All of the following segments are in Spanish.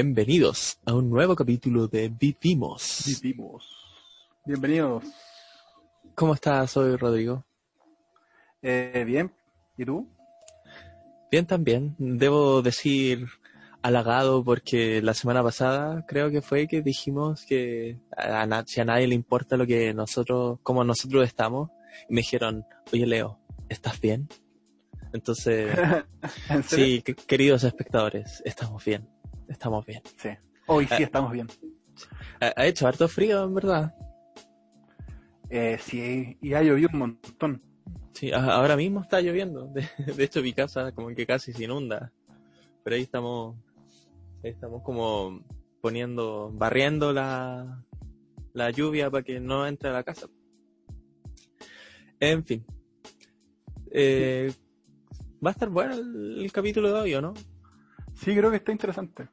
Bienvenidos a un nuevo capítulo de Vivimos. Vivimos. Bienvenidos. ¿Cómo estás hoy, Rodrigo? Eh, bien. ¿Y tú? Bien también. Debo decir halagado porque la semana pasada creo que fue que dijimos que a, na- si a nadie le importa lo que nosotros, como nosotros estamos, y me dijeron, oye Leo, ¿estás bien? Entonces, sí, que- queridos espectadores, estamos bien, estamos bien. Sí. Hoy sí Eh. estamos bien. Ha, hecho harto frío, en verdad. Eh, sí, y ha llovido un montón. Sí, a- ahora mismo está lloviendo. De, de hecho, mi casa como que casi se inunda. Pero ahí estamos, ahí estamos como poniendo, barriendo la, la lluvia para que no entre a la casa. En fin. Eh, va a estar bueno el, el capítulo de hoy, ¿o no? Sí, creo que está interesante.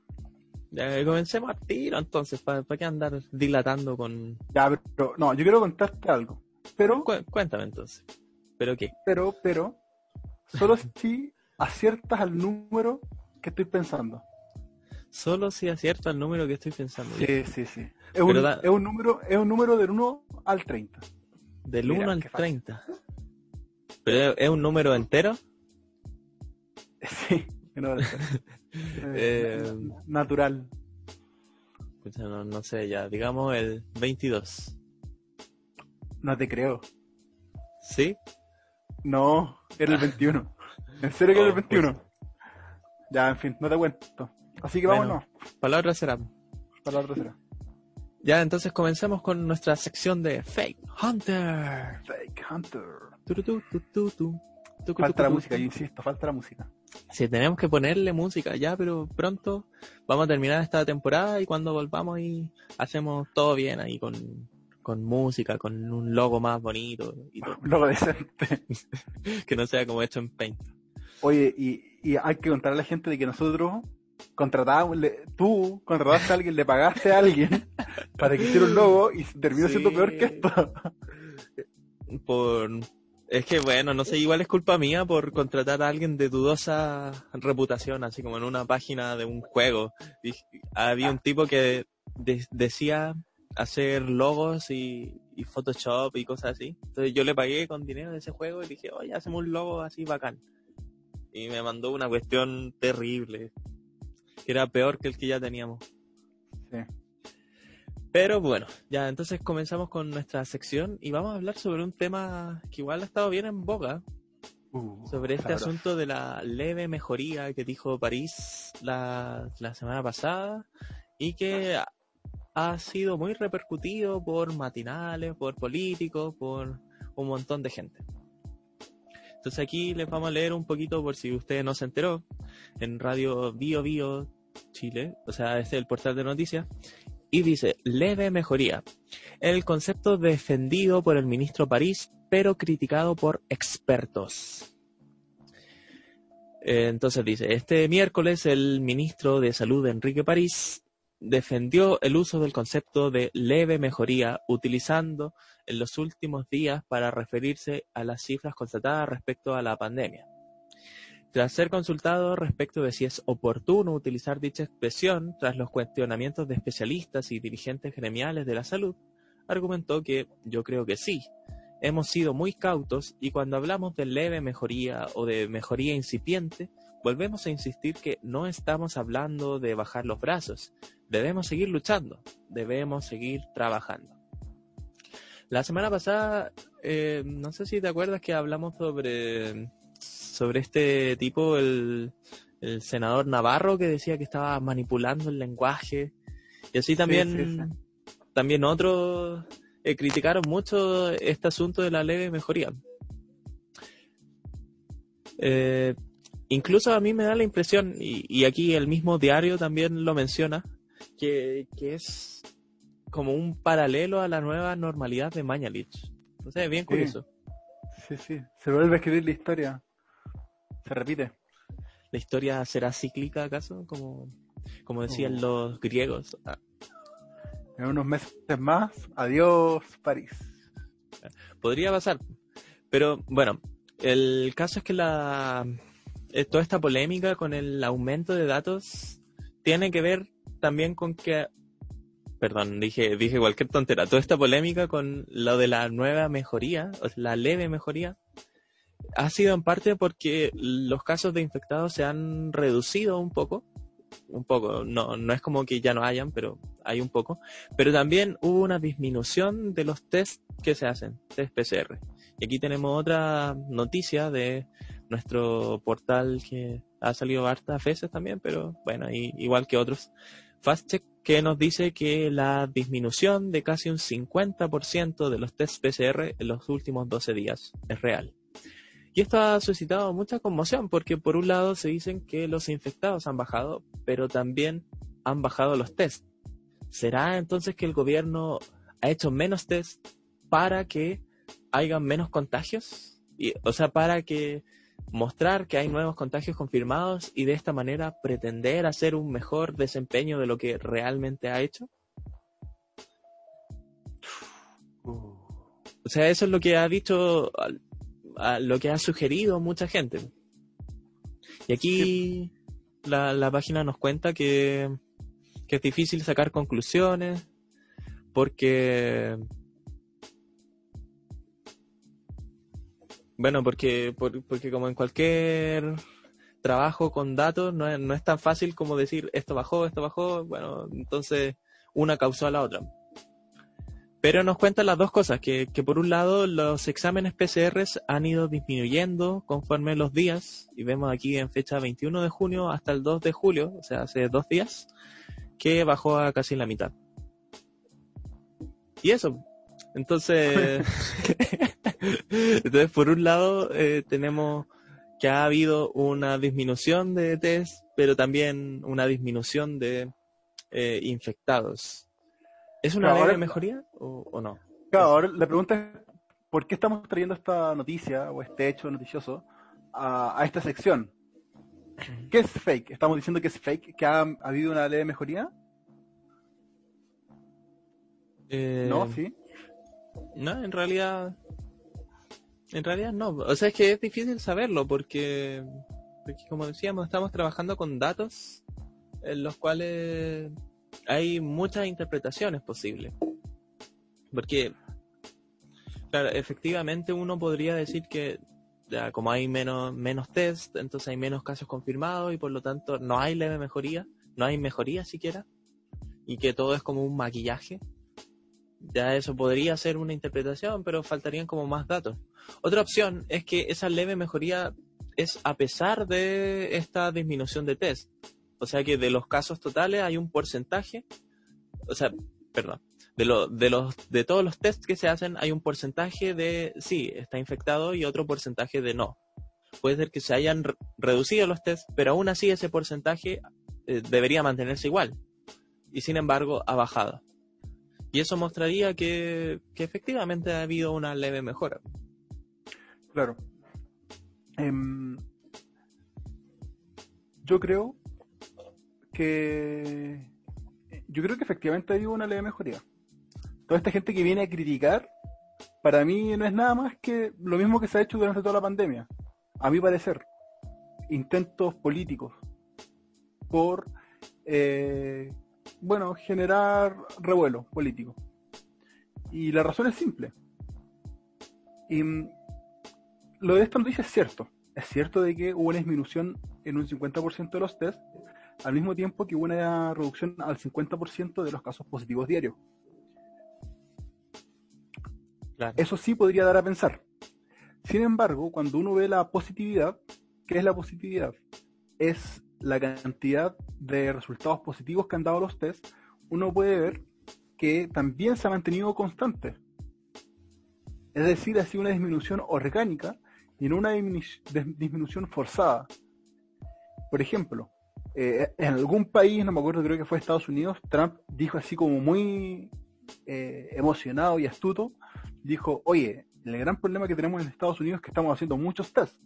Ya, comencemos a tiro entonces, ¿para qué andar dilatando con... Ya, pero no, yo quiero contarte algo. Pero, Cu- cuéntame entonces. ¿Pero qué? pero, pero, solo si aciertas al número que estoy pensando. Solo si acierto el número que estoy pensando. Sí, sí, sí. Es un, da- es un número, es un número del 1 al 30. Del Mira, 1 al qué fácil. 30. ¿Pero es un número entero? Sí, debe ser. Eh, Eh, natural. No, no sé, ya, digamos el 22. No te creo. ¿Sí? No, era el 21. En serio que era el Oh, 21. Ya, en fin, no te cuento. Así que Bueno. vámonos Palabra será. para la tercera. Ya, entonces comencemos con nuestra sección de Fake Hunter. Fake Hunter. Tu, tu, tu, Falta la música, yo insisto, falta la música. Sí, tenemos que ponerle música ya, pero pronto vamos a terminar esta temporada y cuando volvamos y hacemos todo bien ahí con, con música, con un logo más bonito y todo. Logo decente. que no sea como hecho en Paint. Oye, y, y hay que contar a la gente de que nosotros contratábamos, tú contrataste a alguien, le pagaste a alguien para que hiciera un logo y terminó siendo peor que esto. por es que bueno, no sé, igual es culpa mía por contratar a alguien de dudosa reputación, así como en una página de un juego. Había un tipo que de- decía hacer logos y, y Photoshop y cosas así. Entonces yo le pagué con dinero de ese juego y dije, oye, hacemos un logo así bacán. Y me mandó una cuestión terrible, que era peor que el que ya teníamos. Sí. Pero bueno, ya entonces comenzamos con nuestra sección y vamos a hablar sobre un tema que igual ha estado bien en boga, Uh, sobre este sabroso. asunto de la leve mejoría que dijo París la, la semana pasada y que ha- ha sido muy repercutido por matinales, por políticos, por un montón de gente. Entonces aquí les vamos a leer un poquito por si usted no se enteró, en Radio Bio Bio Chile, o sea, este es el portal de noticias, y dice, leve mejoría. El concepto defendido por el ministro París, pero criticado por expertos. Eh, Entonces dice, este miércoles el ministro de Salud Enrique París defendió el uso del concepto de leve mejoría utilizando en los últimos días para referirse a las cifras constatadas respecto a la pandemia. Tras ser consultado respecto de si es oportuno utilizar dicha expresión, tras los cuestionamientos de especialistas y dirigentes gremiales de la salud, argumentó que yo creo que sí. Hemos sido muy cautos y cuando hablamos de leve mejoría o de mejoría incipiente, volvemos a insistir que no estamos hablando de bajar los brazos. Debemos seguir luchando, debemos seguir trabajando. La semana pasada, eh, no sé si te acuerdas que hablamos sobre, sobre este tipo, el, el senador Navarro, que decía que estaba manipulando el lenguaje. Y así también, sí, también otros eh, criticaron mucho este asunto de la leve mejoría. Eh, incluso a mí me da la impresión, y, y aquí el mismo diario también lo menciona, que, que es como un paralelo a la nueva normalidad de Mañalich. Sé, bien curioso. Sí, sí. Se vuelve a escribir la historia. Se repite. ¿La historia será cíclica acaso? Como, como decían Oh. los griegos. Ah, En unos meses más, adiós París. podría pasar. Pero bueno, el caso es que la eh, toda esta polémica con el aumento de datos tiene que ver también con que, perdón, dije, dije cualquier tontera, toda esta polémica con lo de la nueva mejoría, o la leve mejoría, ha sido en parte porque los casos de infectados se han reducido un poco, un poco, no, no es como que ya no hayan, pero hay un poco, pero también hubo una disminución de los test que se hacen, test PCR. Y aquí tenemos otra noticia de nuestro portal que ha salido hartas veces también, pero bueno, igual que otros. FastCheck que nos dice que la disminución de casi un 50% de los test PCR en los últimos 12 días es real. Y esto ha suscitado mucha conmoción porque por un lado se dicen que los infectados han bajado, pero también han bajado los test. ¿Será entonces que el gobierno ha hecho menos test para que haya menos contagios? Y, o sea, para que mostrar que hay nuevos contagios confirmados y de esta manera pretender hacer un mejor desempeño de lo que realmente ha hecho? O sea, eso es lo que ha dicho lo que ha sugerido mucha gente. Y aquí la, página nos cuenta que, es difícil sacar conclusiones porque bueno porque porque como en cualquier trabajo con datos no es, no es tan fácil como decir esto bajó esto bajó bueno entonces una causó a la otra pero nos cuentan las dos cosas, que, por un lado los exámenes PCR han ido disminuyendo conforme los días, y vemos aquí en fecha 21 de junio hasta el 2 de julio, o sea, hace dos días, que bajó a casi la mitad. Y eso, entonces, entonces por un lado eh, tenemos que ha habido una disminución de test, pero también una disminución de eh, infectados. ¿Es una leve mejoría o, no? Claro, ahora la pregunta es, ¿por qué estamos trayendo esta noticia o este hecho noticioso a, esta sección? ¿Qué es fake? ¿Estamos diciendo que es fake? ¿Que ha, habido una leve mejoría? Eh, ¿No? ¿Sí? No, en realidad... En realidad no. O sea, es que es difícil saberlo porque, porque como decíamos, estamos trabajando con datos en los cuales hay muchas interpretaciones posibles. Porque, claro, efectivamente uno podría decir que ya, como hay menos, menos test, entonces hay menos casos confirmados y por lo tanto no hay leve mejoría, no hay mejoría siquiera, y que todo es como un maquillaje. Ya eso podría ser una interpretación, pero faltarían como más datos. Otra opción es que esa leve mejoría es a pesar de esta disminución de test. O sea que de los casos totales hay un porcentaje, o sea, perdón, de, lo, de, los, de todos los tests que se hacen hay un porcentaje de sí, está infectado y otro porcentaje de no. Puede ser que se hayan reducido los tests, pero aún así ese porcentaje eh, debería mantenerse igual. Y sin embargo ha bajado. Y eso mostraría que, que efectivamente ha habido una leve mejora. Claro. Em, yo creo que yo creo que efectivamente ha habido una leve mejoría. Toda esta gente que viene a criticar, para mí no es nada más que lo mismo que se ha hecho durante toda la pandemia. A mi parecer, intentos políticos por, eh, bueno, generar revuelo político. Y la razón es simple. Y mm, lo de esta noticia es cierto. Es cierto de que hubo una disminución en un 50% de los test, al mismo tiempo que hubo una reducción al 50% de los casos positivos diarios. Eso sí podría dar a pensar. Sin embargo, cuando uno ve la positividad, ¿qué es la positividad? Es la cantidad de resultados positivos que han dado los test, uno puede ver que también se ha mantenido constante. Es decir, ha sido una disminución orgánica y no una disminución forzada. Por ejemplo, eh, en algún país, no me acuerdo, creo que fue Estados Unidos, Trump dijo así como muy eh, emocionado y astuto, dijo, oye, el gran problema que tenemos en Estados Unidos es que estamos haciendo muchos tests.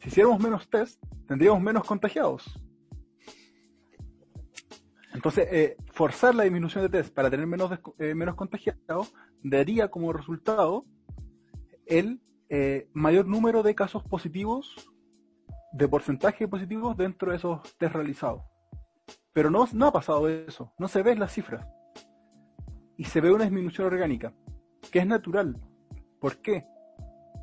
Si hiciéramos menos tests, tendríamos menos contagiados. Entonces, eh, forzar la disminución de test para tener menos, menos contagiados daría como resultado el mayor número de casos positivos de porcentaje positivo dentro de esos test realizados. Pero no, no ha pasado eso, no se ven las cifras. Y se ve una disminución orgánica, que es natural. ¿Por qué?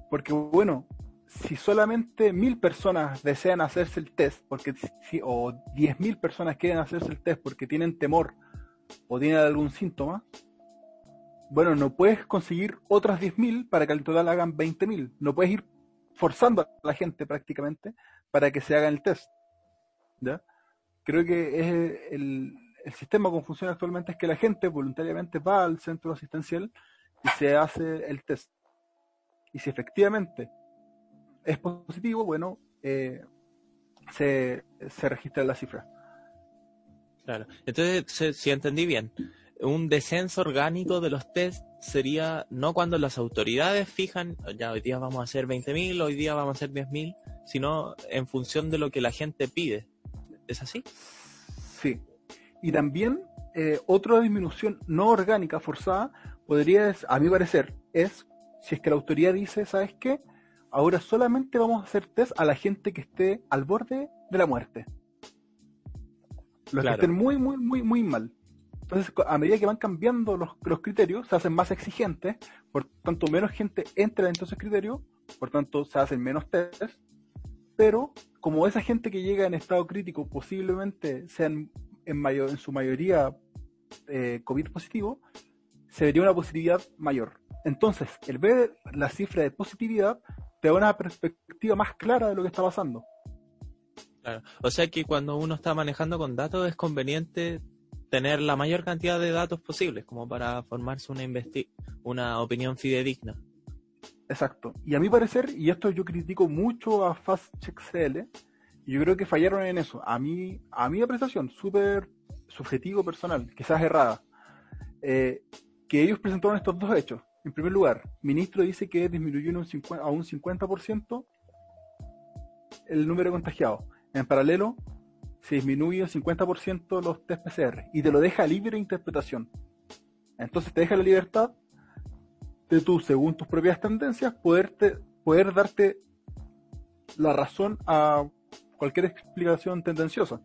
Porque, bueno, si solamente mil personas desean hacerse el test, porque si, o diez mil personas quieren hacerse el test porque tienen temor o tienen algún síntoma, bueno, no puedes conseguir otras 10.000 para que al total hagan 20.000. No puedes ir forzando a la gente prácticamente para que se hagan el test. ¿ya? Creo que es el, sistema como funciona actualmente es que la gente voluntariamente va al centro asistencial y se hace el test. Y si efectivamente es positivo, bueno, eh, se, se registra la cifra. Claro. Entonces, si entendí bien, un descenso orgánico de los test sería no cuando las autoridades fijan, ya hoy día vamos a hacer 20.000, hoy día vamos a hacer 10.000, sino en función de lo que la gente pide. ¿Es así? Sí. Y también eh, otra disminución no orgánica forzada podría, a mi parecer, es si es que la autoridad dice, ¿sabes qué? Ahora solamente vamos a hacer test a la gente que esté al borde de la muerte. Los que estén muy, muy, muy, muy mal. Entonces, a medida que van cambiando los, criterios, se hacen más exigentes, por tanto, menos gente entra en esos criterios, por tanto, se hacen menos test, pero como esa gente que llega en estado crítico posiblemente sean en, mayor, en su mayoría eh, COVID positivo, se vería una positividad mayor. Entonces, el ver la cifra de positividad te da una perspectiva más clara de lo que está pasando. Claro. O sea que cuando uno está manejando con datos es conveniente tener la mayor cantidad de datos posibles como para formarse una, una opinión fidedigna. Exacto. Y a mi parecer, y esto yo critico mucho a FastCheckCL, yo creo que fallaron en eso. A mí, a mi apreciación, súper subjetivo personal, quizás errada, eh, que ellos presentaron estos dos hechos. En primer lugar, el ministro dice que disminuyó un a un 50% el número de contagiados. En paralelo, se disminuye un 50% los test PCR y te lo deja libre interpretación. Entonces te deja la libertad de tú, según tus propias tendencias, poderte, poder darte la razón a cualquier explicación tendenciosa.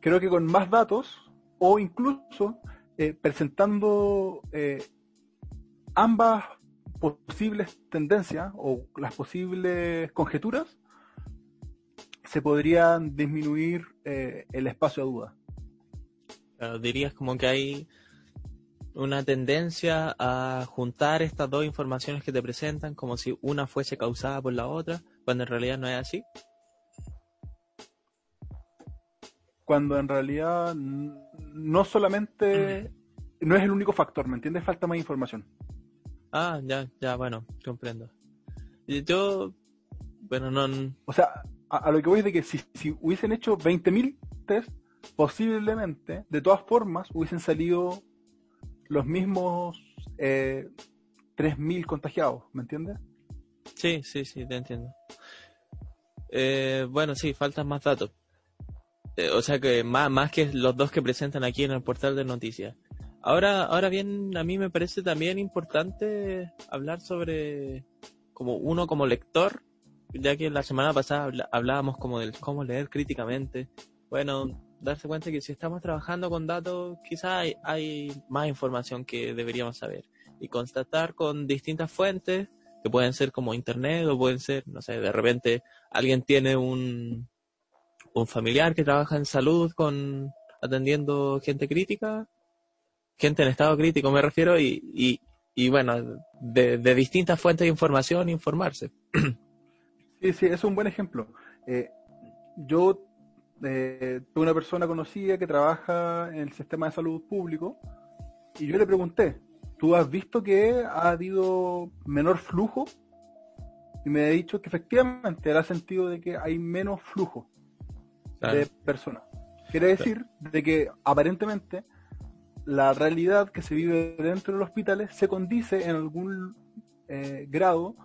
Creo que con más datos o incluso eh, presentando eh, ambas posibles tendencias o las posibles conjeturas, se podrían disminuir eh, el espacio a duda. dirías como que hay una tendencia a juntar estas dos informaciones que te presentan como si una fuese causada por la otra, cuando en realidad no es así. Cuando en realidad no solamente, no es el único factor, ¿me entiendes? Falta más información. Ah, ya, ya, bueno, comprendo. Yo, bueno, no... O sea, a, lo que voy es de que si, hubiesen hecho 20.000 test, posiblemente, de todas formas, hubiesen salido los mismos eh, 3.000 contagiados, ¿me entiendes? Sí, sí, sí, te entiendo. Eh, bueno, sí, faltan más datos. Eh, o sea que más, más que los dos que presentan aquí en el portal de noticias. Ahora, ahora bien, a mí me parece también importante hablar sobre, como uno como lector, ya que la semana pasada hablábamos como del cómo leer críticamente, bueno, darse cuenta que si estamos trabajando con datos, quizás hay, más información que deberíamos saber y constatar con distintas fuentes, que pueden ser como internet o pueden ser, no sé, de repente alguien tiene un, un familiar que trabaja en salud con atendiendo gente crítica, gente en estado crítico me refiero, y, y, y bueno, de, de distintas fuentes de información informarse. Sí, sí, es un buen ejemplo. Eh, yo eh, tuve una persona conocida que trabaja en el sistema de salud público y yo le pregunté, ¿tú has visto que ha habido menor flujo? Y me ha dicho que efectivamente era sentido de que hay menos flujo de personas. Quiere decir de que aparentemente la realidad que se vive dentro de los hospitales se condice en algún eh, grado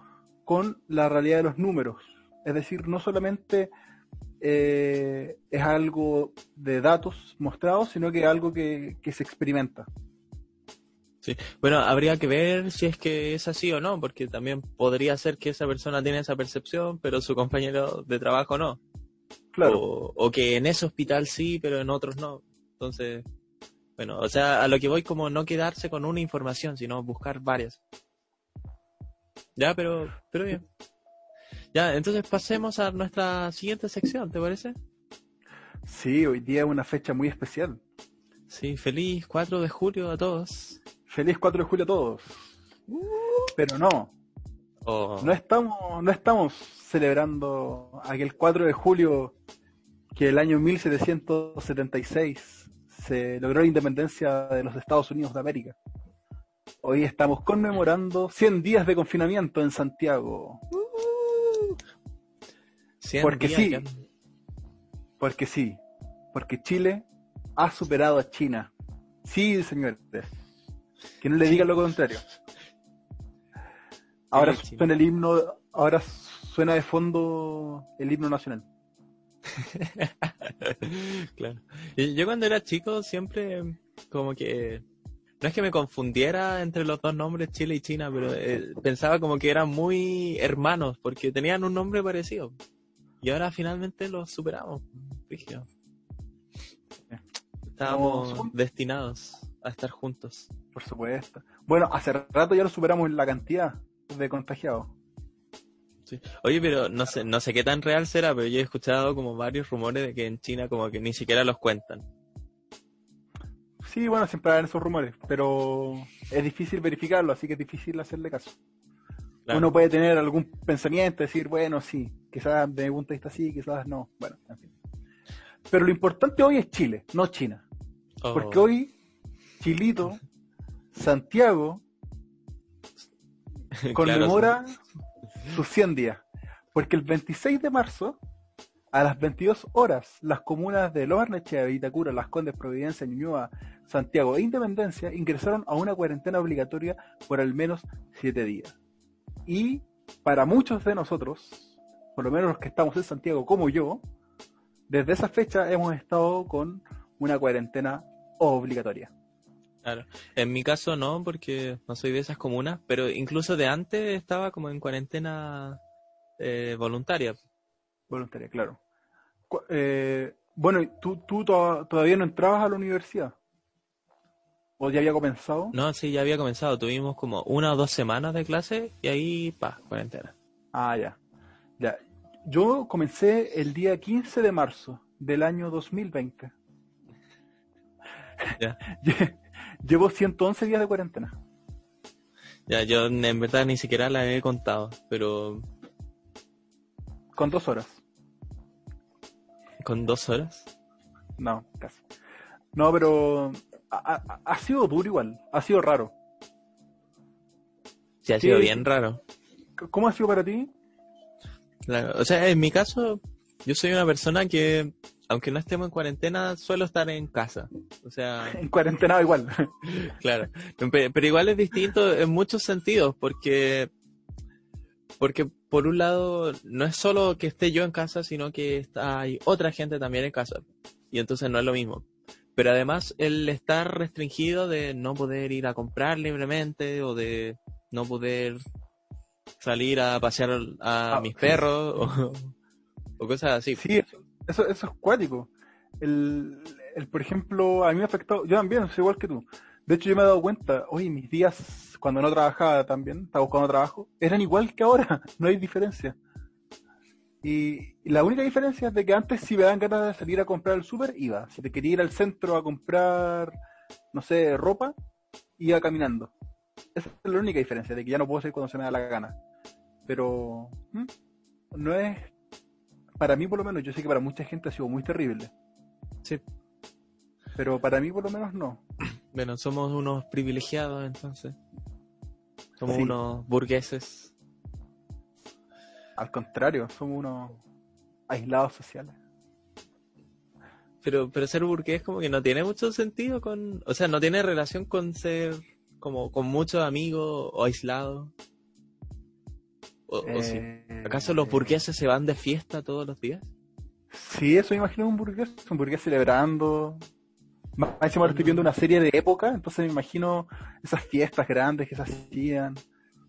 con la realidad de los números. Es decir, no solamente eh, es algo de datos mostrados, sino que es algo que, se experimenta. Sí, bueno, habría que ver si es que es así o no, porque también podría ser que esa persona tiene esa percepción, pero su compañero de trabajo no. Claro. O, que en ese hospital sí, pero en otros no. Entonces, bueno, o sea, a lo que voy como no quedarse con una información, sino buscar varias. Ya, pero, pero bien. Ya, entonces pasemos a nuestra siguiente sección, ¿te parece? Sí, hoy día es una fecha muy especial. Sí, feliz 4 de julio a todos. Feliz 4 de julio a todos. Uh. Pero no. Oh. No estamos, no estamos celebrando aquel 4 de julio que el año 1776 se logró la independencia de los Estados Unidos de América. Hoy estamos conmemorando 100 días de confinamiento en Santiago. Uh. porque sí, porque sí, porque Chile ha superado a China. Sí, señores. Que no le digan lo contrario. Ahora suena el himno, ahora suena de fondo el himno nacional. claro. yo cuando era chico siempre como que no es que me confundiera entre los dos nombres Chile y China, pero eh, pensaba como que eran muy hermanos porque tenían un nombre parecido. Y ahora finalmente los superamos. Estábamos destinados a estar juntos. Por supuesto. Bueno, hace rato ya lo superamos en la cantidad de contagiados. Oye, pero no sé, no sé qué tan real será, pero yo he escuchado como varios rumores de que en China como que ni siquiera los cuentan. Sí, bueno, siempre hay esos rumores, pero es difícil verificarlo, así que es difícil hacerle caso. Uno puede tener algún pensamiento, decir, bueno, sí, quizás de mi punto de vista sí, quizás no. Bueno, en fin. Pero lo importante hoy es Chile, no China. Porque oh. hoy, Chilito, Santiago, conmemora sus 100 días. Porque el 26 de marzo, a las 22 horas, las comunas de Lomas Vitacura, Las Condes, Providencia, Ñuñoa, Santiago e Independencia ingresaron a una cuarentena obligatoria por al menos 7 días. Y para muchos de nosotros, por lo menos los que estamos en Santiago como yo, desde esa fecha hemos estado con una cuarentena obligatoria. Claro. En mi caso no, porque no soy de esas comunas, pero incluso de antes estaba como en cuarentena eh, voluntaria. Voluntaria, claro. Eh, bueno, ¿tú, ¿tú todavía no entrabas a la universidad? ¿O ya había comenzado? No, sí, ya había comenzado. Tuvimos como una o dos semanas de clase y ahí, pa, cuarentena. Ah, ya. Ya. Yo comencé el día 15 de marzo del año 2020. Ya. Llevo 111 días de cuarentena. Ya, yo en verdad ni siquiera la he contado, pero... Con dos horas. ¿Con dos horas? No, casi. No, pero ha, sido duro igual, ha sido raro. Sí, ha sido bien raro. ¿Cómo ha sido para ti? o sea, en mi caso, yo soy una persona que aunque no estemos en cuarentena, suelo estar en casa. O sea. En cuarentena igual. claro. Pero igual es distinto en muchos sentidos, porque. Porque por un lado, no es solo que esté yo en casa, sino que está, hay otra gente también en casa. Y entonces no es lo mismo. Pero además, el estar restringido de no poder ir a comprar libremente o de no poder salir a pasear a ah, mis perros o, o, cosas así. Sí, eso, eso es cuático. El, el, por ejemplo, a mí me ha afectado, yo también, soy igual que tú. De hecho, yo me he dado cuenta, oye, mis días cuando no trabajaba también, estaba buscando trabajo, eran igual que ahora, no hay diferencia. Y, la única diferencia es de que antes si me dan ganas de salir a comprar el súper, iba. Si te quería ir al centro a comprar, no sé, ropa, iba caminando. Esa es la única diferencia, de que ya no puedo salir cuando se me da la gana. Pero no es para mí por lo menos, yo sé que para mucha gente ha sido muy terrible. Sí. Pero para mí por lo menos no. Bueno, somos unos privilegiados entonces. Somos unos burgueses. Al contrario, somos unos aislados sociales. Pero, pero ser burgués como que no tiene mucho sentido con, o sea, no tiene relación con ser como con muchos amigos o aislados. Eh, ¿Acaso los burgueses se van de fiesta todos los días? Sí, eso me imagino un burgués, un burgués celebrando. Más encima estoy viendo una serie de época, entonces me imagino esas fiestas grandes que se hacían,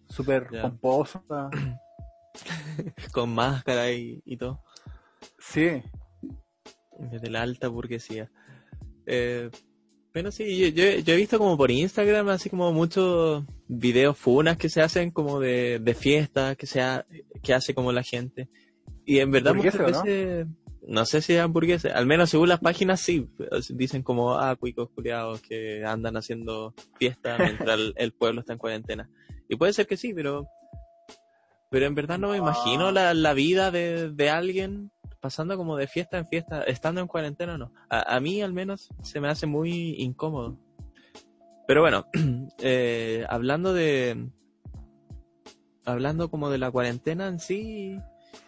súper pomposas. Con máscara y, todo. Sí, De la alta burguesía. Eh, pero sí, yo, he visto como por Instagram así como muchos videos funas que se hacen como de, de fiestas que, que hace como la gente. Y en verdad muchas veces, no? Sé si es hamburguesa, al menos según las páginas sí, dicen como, ah, cuicos culiados que andan haciendo fiesta mientras el, pueblo está en cuarentena. Y puede ser que sí, pero pero en verdad no me imagino la, la vida de, de, alguien pasando como de fiesta en fiesta, estando en cuarentena no. A, a mí al menos se me hace muy incómodo. Pero bueno, eh, hablando de... Hablando como de la cuarentena en sí,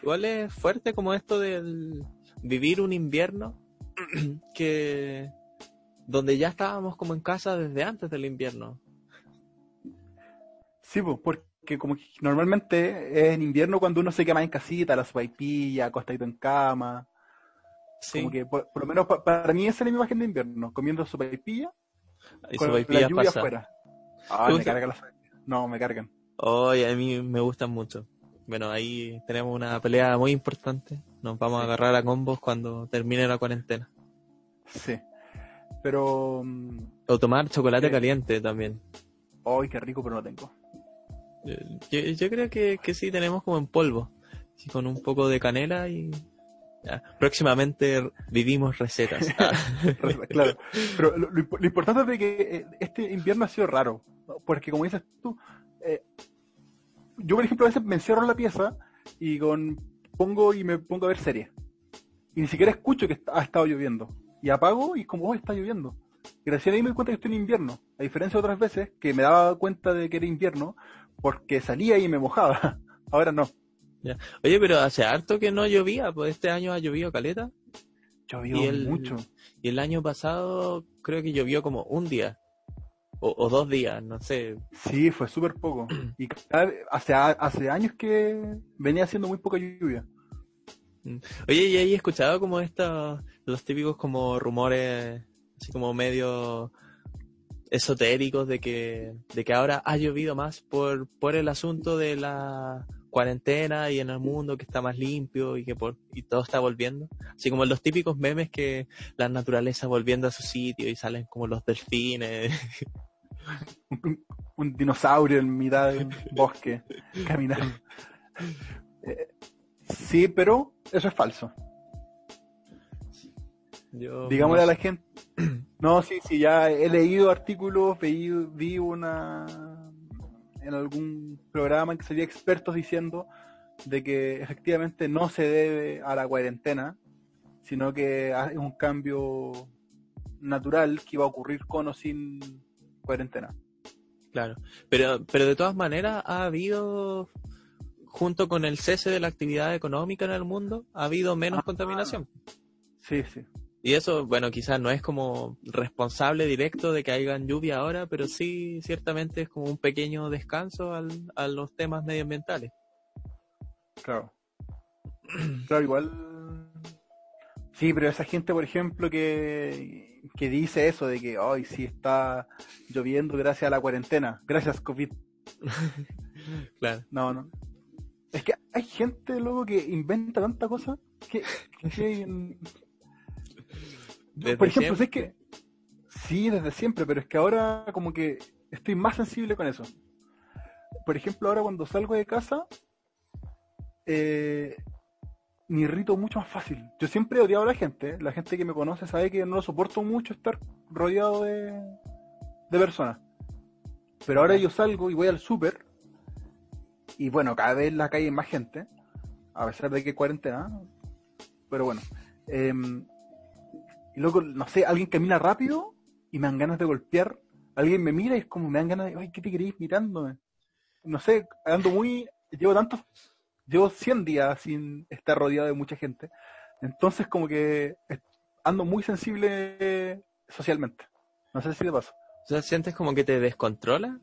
igual es fuerte como esto del vivir un invierno que donde ya estábamos como en casa desde antes del invierno. Sí, pues, porque como normalmente es en invierno cuando uno se quema en casita, la sopaipilla, acostadito en cama. Sí. Como que por, lo menos para mí esa es mi imagen de invierno, comiendo sopaipilla y con la lluvia afuera. Ah, me cargan las No, me cargan. Oye, a mí me gustan mucho. Bueno, ahí tenemos una pelea muy importante. Nos vamos a agarrar a combos cuando termine la cuarentena. Sí. Pero... Mm, o tomar chocolate eh, caliente también. Ay, qué rico, pero no tengo. Yo, creo que, que, sí tenemos como en polvo. con un poco de canela y... Próximamente vivimos recetas. claro. Pero lo, importante es que eh, este invierno ha sido raro. Porque como dices tú, eh, yo por ejemplo a veces me encierro en la pieza y con pongo y me pongo a ver series. Y ni siquiera escucho que ha estado lloviendo. Y apago y como, oh, está lloviendo. Y recién ahí me doy cuenta que estoy en invierno. A diferencia de otras veces que me daba cuenta de que era invierno porque salía y me mojaba. Ahora no. Oye, pero hace harto que no llovía, pues este año ha llovido caleta. Llovió mucho. Y el año pasado creo que llovió como un día o, dos días, no sé. Sí, fue súper poco. Y hace, hace años que venía haciendo muy poca lluvia. Mm. Oye, ¿y ahí he escuchado como estos, los típicos como rumores, así como medio esotéricos de que, de que ahora ha llovido más por, por el asunto de la cuarentena y en el mundo que está más limpio y que por, y todo está volviendo. Así como los típicos memes que la naturaleza volviendo a su sitio y salen como los delfines. un, dinosaurio en mitad del bosque caminando. Eh, sí, pero eso es falso. Digámosle a la gente. No, sí, sí, ya he leído artículos, vi, vi una en algún programa en que salía expertos diciendo de que efectivamente no se debe a la cuarentena, sino que es un cambio natural que iba a ocurrir con o sin cuarentena. Claro, pero, pero de todas maneras ha habido, junto con el cese de la actividad económica en el mundo, ha habido menos ah, contaminación. Sí, sí. Y eso, bueno, quizás no es como responsable directo de que hayan lluvia ahora, pero sí ciertamente es como un pequeño descanso al, a los temas medioambientales. Claro. Claro, igual. Sí, pero esa gente, por ejemplo, que, que dice eso de que hoy sí está lloviendo gracias a la cuarentena, gracias COVID. claro. No, no. Es que hay gente luego que inventa tanta cosa que, que por ejemplo, es que sí, desde siempre, pero es que ahora como que estoy más sensible con eso. Por ejemplo, ahora cuando salgo de casa, eh, me irrito mucho más fácil. Yo siempre he odiado a la gente, la gente que me conoce sabe que no lo soporto mucho estar rodeado de, de personas. Pero ahora yo salgo y voy al súper, y bueno, cada vez en la calle hay más gente, a pesar de que cuarentena, pero bueno. Eh, y luego, no sé, alguien camina rápido y me dan ganas de golpear. Alguien me mira y es como me dan ganas de, ay, ¿qué te queréis mirándome? No sé, ando muy, llevo tantos, llevo 100 días sin estar rodeado de mucha gente. Entonces como que ando muy sensible socialmente. No sé si te pasa. O sea, ¿sientes como que te descontrola?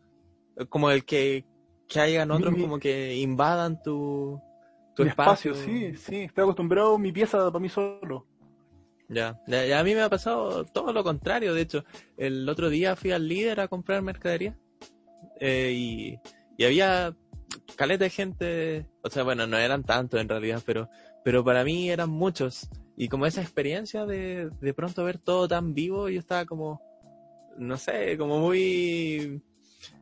Como el que, que hayan otros como que invadan tu, tu espacio. espacio. Sí, sí, estoy acostumbrado a mi pieza para mí solo. Ya, ya, a mí me ha pasado todo lo contrario. De hecho, el otro día fui al líder a comprar mercadería eh, y, y, había caleta de gente. O sea, bueno, no eran tantos en realidad, pero, pero para mí eran muchos. y como esa experiencia de de pronto ver todo tan vivo, yo estaba como, no sé, como muy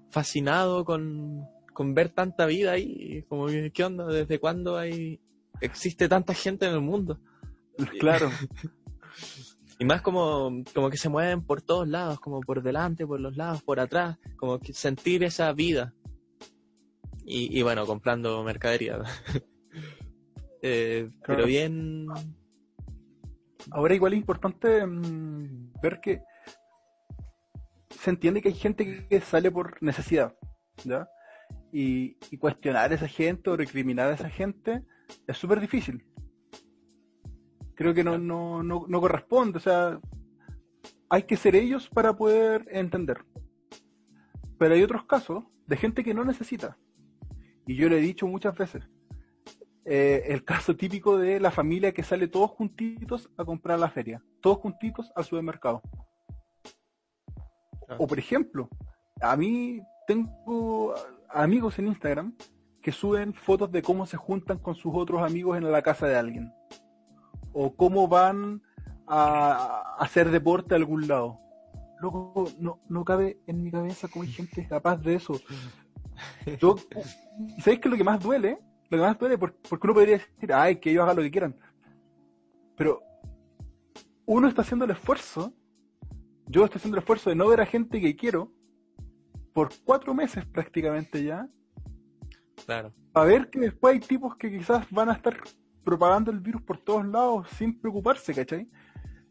fascinado con, con ver tanta vida ahí, como qué onda, desde cuándo hay existe tanta gente en el mundo. Claro. y más como, como que se mueven por todos lados, como por delante, por los lados, por atrás, como que sentir esa vida. Y, y bueno, comprando mercadería. eh, Pero bien... Ahora igual es importante mm, ver que se entiende que hay gente que sale por necesidad, ¿ya? Y, y cuestionar a esa gente o recriminar a esa gente es súper difícil. Creo que no, no, no, no corresponde, o sea, hay que ser ellos para poder entender. Pero hay otros casos de gente que no necesita. Y yo lo he dicho muchas veces. Eh, el caso típico de la familia que sale todos juntitos a comprar a la feria, todos juntitos al supermercado. O por ejemplo, a mí tengo amigos en Instagram que suben fotos de cómo se juntan con sus otros amigos en la casa de alguien. O cómo van a hacer deporte a algún lado. Loco, no, no cabe en mi cabeza cómo hay gente capaz de eso. Yo, ¿sabéis que lo que más duele? Lo que más duele porque uno podría decir, ay, que ellos hagan lo que quieran. Pero uno está haciendo el esfuerzo, yo estoy haciendo el esfuerzo de no ver a gente que quiero por cuatro meses prácticamente ya, Claro. A ver que después hay tipos que quizás van a estar propagando el virus por todos lados sin preocuparse, ¿cachai?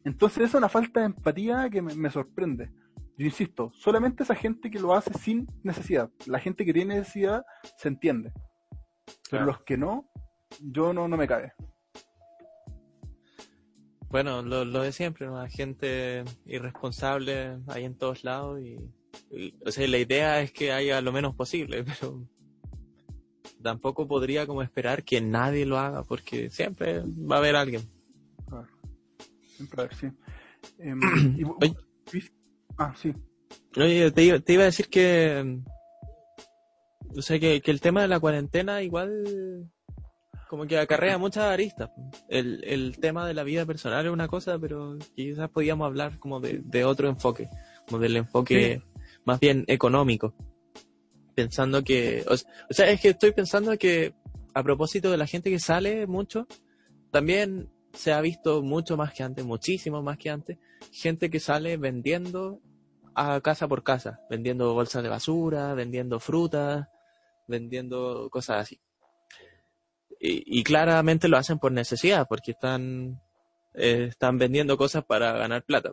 Entonces es una falta de empatía que me, sorprende. Yo insisto, solamente esa gente que lo hace sin necesidad. La gente que tiene necesidad se entiende. Pero los que no, yo no, no me cae. Bueno, lo, de siempre, ¿no? gente irresponsable hay en todos lados y, y, o sea, la idea es que haya lo menos posible, pero tampoco podría como esperar que nadie lo haga, porque siempre va a haber alguien. Claro. Siempre sí. Em, ah, sí. Oye, te, iba a decir que, o sea, que, el tema de la cuarentena igual como que acarrea muchas aristas. El, el tema de la vida personal es una cosa, pero quizás podíamos hablar como de, otro enfoque, como del enfoque más bien económico pensando que, o, sea, es que estoy pensando que a propósito de la gente que sale mucho, también se ha visto mucho más que antes, muchísimo más que antes, gente que sale vendiendo a casa por casa, vendiendo bolsas de basura, vendiendo frutas, vendiendo cosas así. Y, claramente lo hacen por necesidad, porque están, eh, están vendiendo cosas para ganar plata.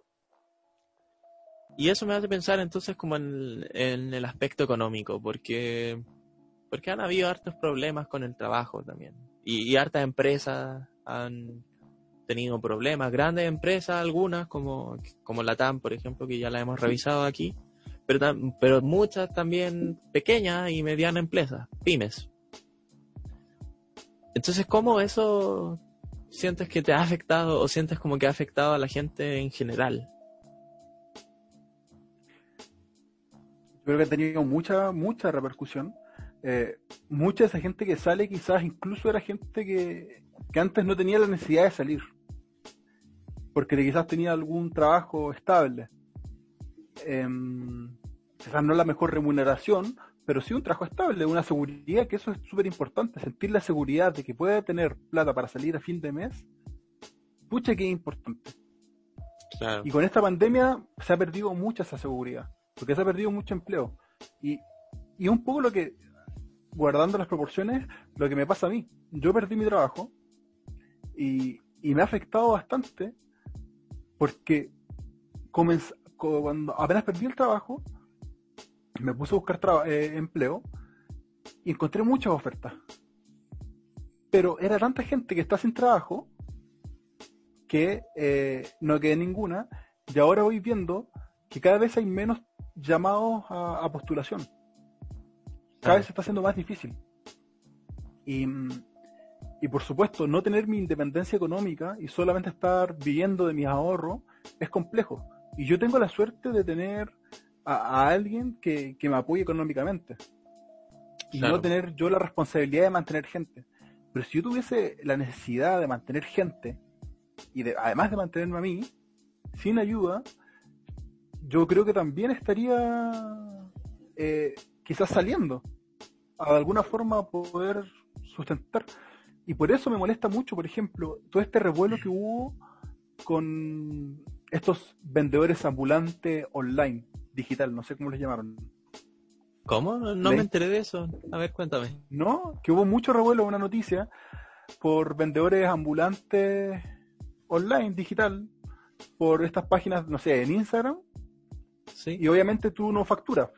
Y eso me hace pensar entonces como en, el aspecto económico, porque, porque han habido hartos problemas con el trabajo también. Y, hartas empresas han tenido problemas, grandes empresas algunas, como, como la TAM, por ejemplo, que ya la hemos revisado aquí, pero, pero muchas también pequeñas y medianas empresas, pymes. Entonces, ¿cómo eso sientes que te ha afectado o sientes como que ha afectado a la gente en general? Creo que ha tenido mucha, mucha repercusión. Eh, mucha de esa gente que sale quizás incluso era gente que, antes no tenía la necesidad de salir, porque quizás tenía algún trabajo estable. Em, quizás no la mejor remuneración, pero sí un trabajo estable, una seguridad, que eso es súper importante, sentir la seguridad de que puede tener plata para salir a fin de mes, pucha que es importante. Y con esta pandemia se ha perdido mucha esa seguridad porque se ha perdido mucho empleo. Y, y un poco lo que, guardando las proporciones, lo que me pasa a mí. Yo perdí mi trabajo y, y me ha afectado bastante porque cuando apenas perdí el trabajo, me puse a buscar eh, empleo y encontré muchas ofertas. Pero era tanta gente que está sin trabajo que eh, no quedé ninguna y ahora voy viendo que cada vez hay menos llamados a, postulación. Cada vez se está haciendo más difícil. Y, y por supuesto, no tener mi independencia económica y solamente estar viviendo de mis ahorros es complejo. Y yo tengo la suerte de tener a, alguien que, me apoye económicamente. Y no tener yo la responsabilidad de mantener gente. Pero si yo tuviese la necesidad de mantener gente y además de mantenerme a mí, sin ayuda, yo creo que también estaría eh, quizás saliendo a de alguna forma poder sustentar. Y por eso me molesta mucho, por ejemplo, todo este revuelo que hubo con estos vendedores ambulantes online, digital, no sé cómo les llamaron. ¿Cómo? No me enteré de eso. A ver, cuéntame. No, que hubo mucho revuelo, una noticia, por vendedores ambulantes online, digital, por estas páginas, no sé, en Instagram. Sí. Y obviamente tú no facturas.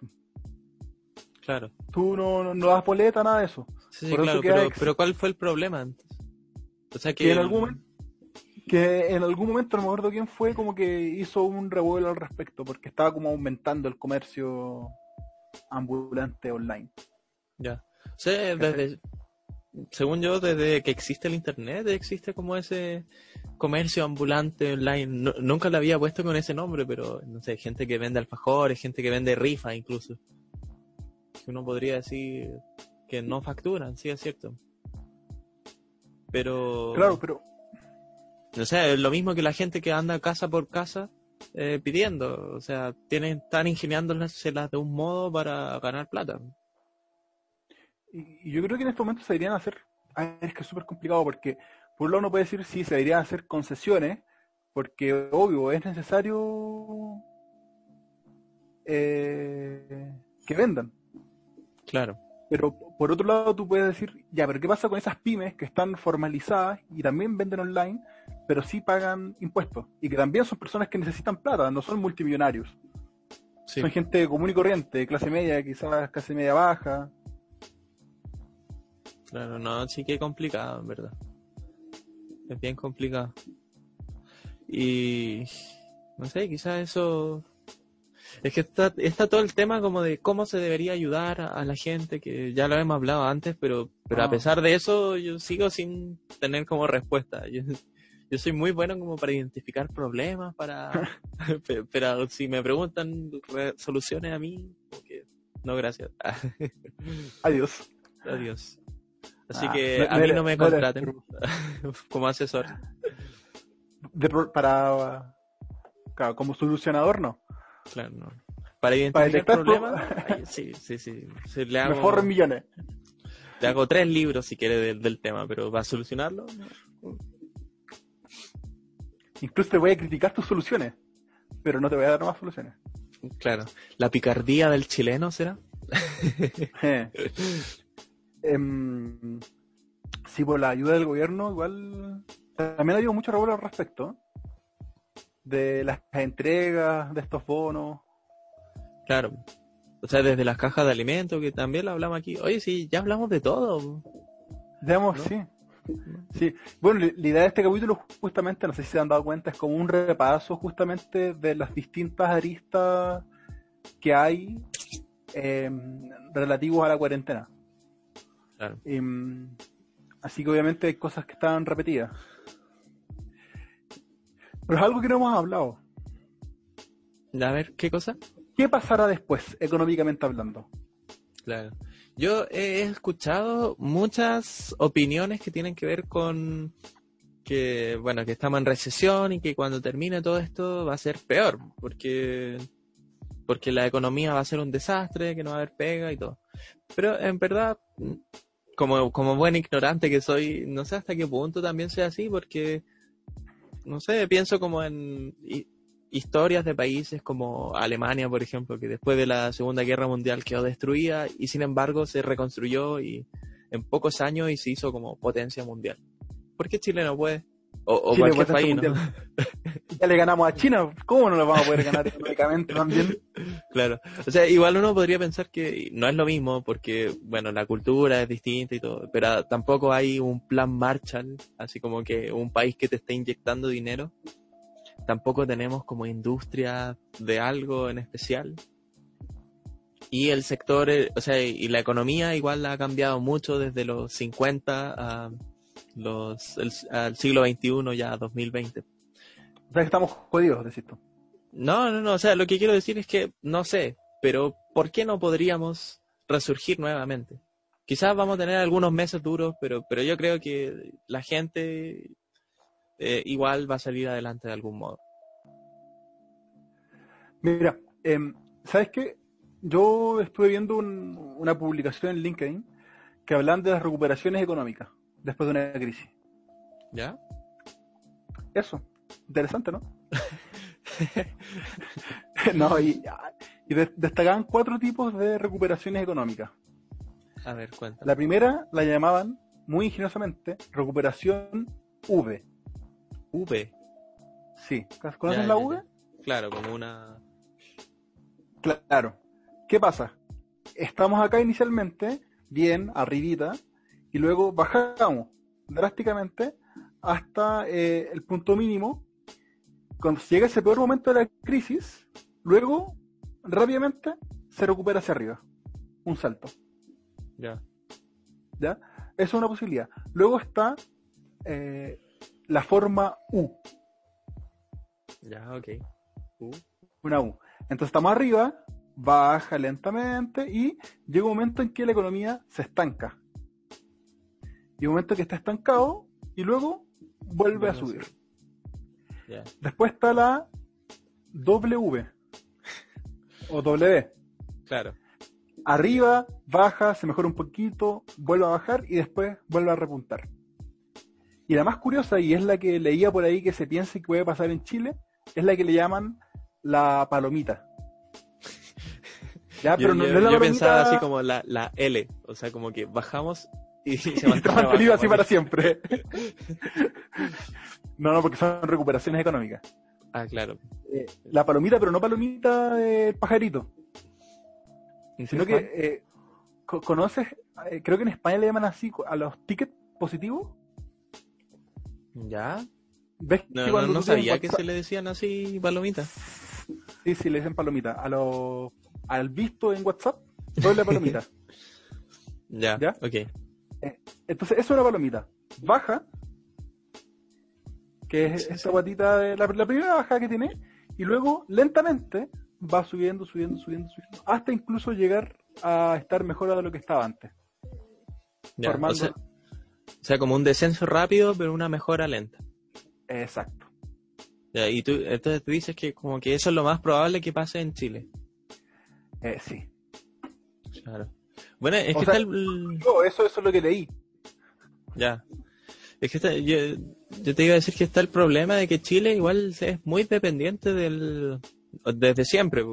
Claro. Tú no, no, das boleta, nada de eso. Sí, claro, pero, ¿cuál fue el problema antes? O sea que... en algún que en algún momento, no me acuerdo quién fue, como que hizo un revuelo al respecto, porque estaba como aumentando el comercio ambulante online. Ya. Sí, desde, según yo, desde que existe el internet, existe como ese comercio ambulante online. nunca lo había puesto con ese nombre, pero no sé, gente que vende alfajores, gente que vende rifa incluso. Uno podría decir que no facturan, sí es cierto. Pero. Claro, pero o sea, es lo mismo que la gente que anda casa por casa eh, pidiendo. O sea, tienen, están ingeniándoselas de un modo para ganar plata. Y, yo creo que en estos momentos se deberían hacer. es que es súper complicado porque, por un lado, uno puede decir sí, se deberían hacer concesiones, porque, obvio, es necesario eh, que vendan. Claro. Pero por otro lado, tú puedes decir, ya, pero ¿qué pasa con esas pymes que están formalizadas y también venden online, pero sí pagan impuestos? Y que también son personas que necesitan plata, no son multimillonarios. Son gente común y corriente, clase media, quizás clase media baja. Claro, no, sí que es complicado, en verdad. Es bien complicado. Y no sé, quizás eso es que está, está todo el tema como de cómo se debería ayudar a, la gente, que ya lo hemos hablado antes, pero, pero a ah. pesar de eso yo sigo sin tener como respuesta. Yo, soy muy bueno como para identificar problemas, para pero, si me preguntan soluciones a mí, no gracias. Adiós. Adiós. Así ah, que a mí no me contraten como asesor. para, claro, como solucionador no. Claro, no. Para identificar problemas, sí, sí, sí. le hago, Mejor millones. Le hago tres libros si quiere del, tema, pero ¿va a solucionarlo? Incluso te voy a criticar tus soluciones, pero no te voy a dar más soluciones. Claro. ¿La picardía del chileno será? eh, sí, por la ayuda del gobierno, igual también ha habido mucho revuelo al respecto de las entregas de estos bonos. Claro. O sea, desde las cajas de alimentos, que también lo hablamos aquí. Oye, sí, ya hablamos de todo. Digamos, sí. Sí, bueno, la idea de este capítulo justamente, no sé si se han dado cuenta, es como un repaso justamente de las distintas aristas que hay eh, relativos a la cuarentena. Claro. Em, así que obviamente hay cosas que están repetidas. Pero es algo que no hemos hablado. A ver, ¿qué cosa? ¿Qué pasará después, económicamente hablando? Claro. Yo he escuchado muchas opiniones que tienen que ver con que, bueno, que estamos en recesión y que cuando termine todo esto va a ser peor, porque, porque la economía va a ser un desastre, que no va a haber pega y todo. Pero en verdad, como, como buen ignorante que soy, no sé hasta qué punto también sea así, porque no sé, pienso como en historias de países como Alemania, por ejemplo, que después de la Segunda Guerra Mundial quedó destruida y sin embargo se reconstruyó y en pocos años y se hizo como potencia mundial. ¿Por qué Chile no puede? O, cualquier país, ¿no? Ya le ganamos a China, ¿cómo no lo vamos a poder ganar económicamente también? Claro, o sea, igual uno podría pensar que no es lo mismo porque, bueno, la cultura es distinta y todo, pero tampoco hay un plan Marshall, así como que un país que te esté inyectando dinero. Tampoco tenemos como industria de algo en especial. Y el sector, eh, o sea, y la economía igual ha cambiado mucho desde los 50 a los, el, al siglo XXI, ya 2020. O sea que estamos jodidos, decís tú. No, no, no, o sea, lo que quiero decir es que, no sé, pero ¿por qué no podríamos resurgir nuevamente? Quizás vamos a tener algunos meses duros, pero, pero yo creo que la gente eh, igual va a salir adelante de algún modo. Mira, em, ¿sabes qué? Yo estuve viendo una publicación en LinkedIn que hablan de las recuperaciones económicas después de una crisis. ¿Ya? Eso, interesante, ¿no? no, y, destacaban cuatro tipos de recuperaciones económicas. A ver, cuenta. La primera la llamaban, muy ingeniosamente, recuperación V. V. Sí. ¿Conoces la V? Claro, como una... Claro. ¿Qué pasa? Estamos acá inicialmente, bien, arribita, y luego bajamos drásticamente hasta eh, el punto mínimo. Cuando llega ese peor momento de la crisis, luego rápidamente se recupera hacia arriba. Un salto. Ya. ¿Ya? Eso es una posibilidad. Luego está eh, la forma U. Ya, ok. U. Una U. Entonces estamos arriba, baja lentamente y llega un momento en que la economía se estanca. Y un momento que está estancado y luego vuelve a subir. Después está la W o W. Claro. Arriba, baja, se mejora un poquito, vuelve a bajar y después vuelve a repuntar. Y la más curiosa, y es la que leía por ahí que se piensa que puede pasar en Chile, es la que le llaman la palomita. Ya, pero yo, no, yo pensaba así como la, la, L, o sea, como que bajamos y se mantenido así para siempre. no, no, porque son recuperaciones económicas. Ah, claro. Eh, la palomita, pero no palomita de pajarito. Sino que, eh, ¿conoces? Eh, creo que en España le llaman así a los tickets positivos. ¿Ya? ¿Ves no, no, sabía que se le decían así palomita. Sí, sí, le dicen palomita. A los al visto en WhatsApp, doble palomita. ya, ¿Ya? ok. Eh, entonces, eso es una palomita. Baja, que es esa guatita de la, primera bajada que tiene, y luego lentamente va subiendo, subiendo, subiendo, subiendo, hasta incluso llegar a estar mejor de lo que estaba antes. Ya, o, sea, como un descenso rápido, pero una mejora lenta. Exacto. Ya, y tú, entonces tú dices que como que eso es lo más probable que pase en Chile. Eh, sí. Claro. Bueno, es que está el... No, eso, eso es lo que leí. Ya. Es que yo, te iba a decir que está el problema de que Chile igual es muy dependiente del... Desde siempre,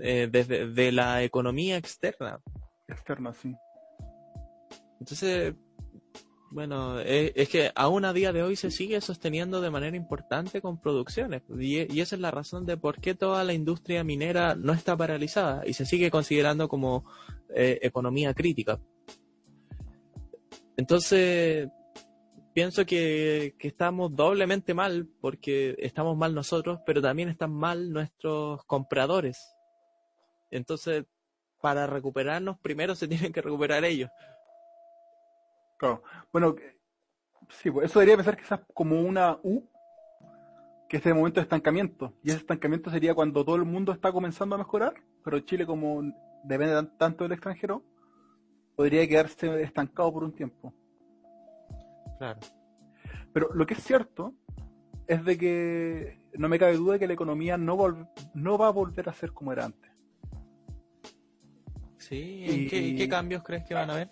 eh, desde de la economía externa. Externa, sí. Entonces, bueno, es, que aún a día de hoy se sigue sosteniendo de manera importante con producciones y, esa es la razón de por qué toda la industria minera no está paralizada y se sigue considerando como eh, economía crítica. Entonces, pienso que, estamos doblemente mal porque estamos mal nosotros, pero también están mal nuestros compradores. Entonces, para recuperarnos, primero se tienen que recuperar ellos. Claro. Bueno, sí, pues eso debería pensar que es como una U, que es el momento de estancamiento. Y ese estancamiento sería cuando todo el mundo está comenzando a mejorar, pero Chile como depende tanto del extranjero, podría quedarse estancado por un tiempo. Claro. Pero lo que es cierto es de que no me cabe duda de que la economía no, no va a volver a ser como era antes. Sí, ¿en qué, qué cambios crees que van a haber?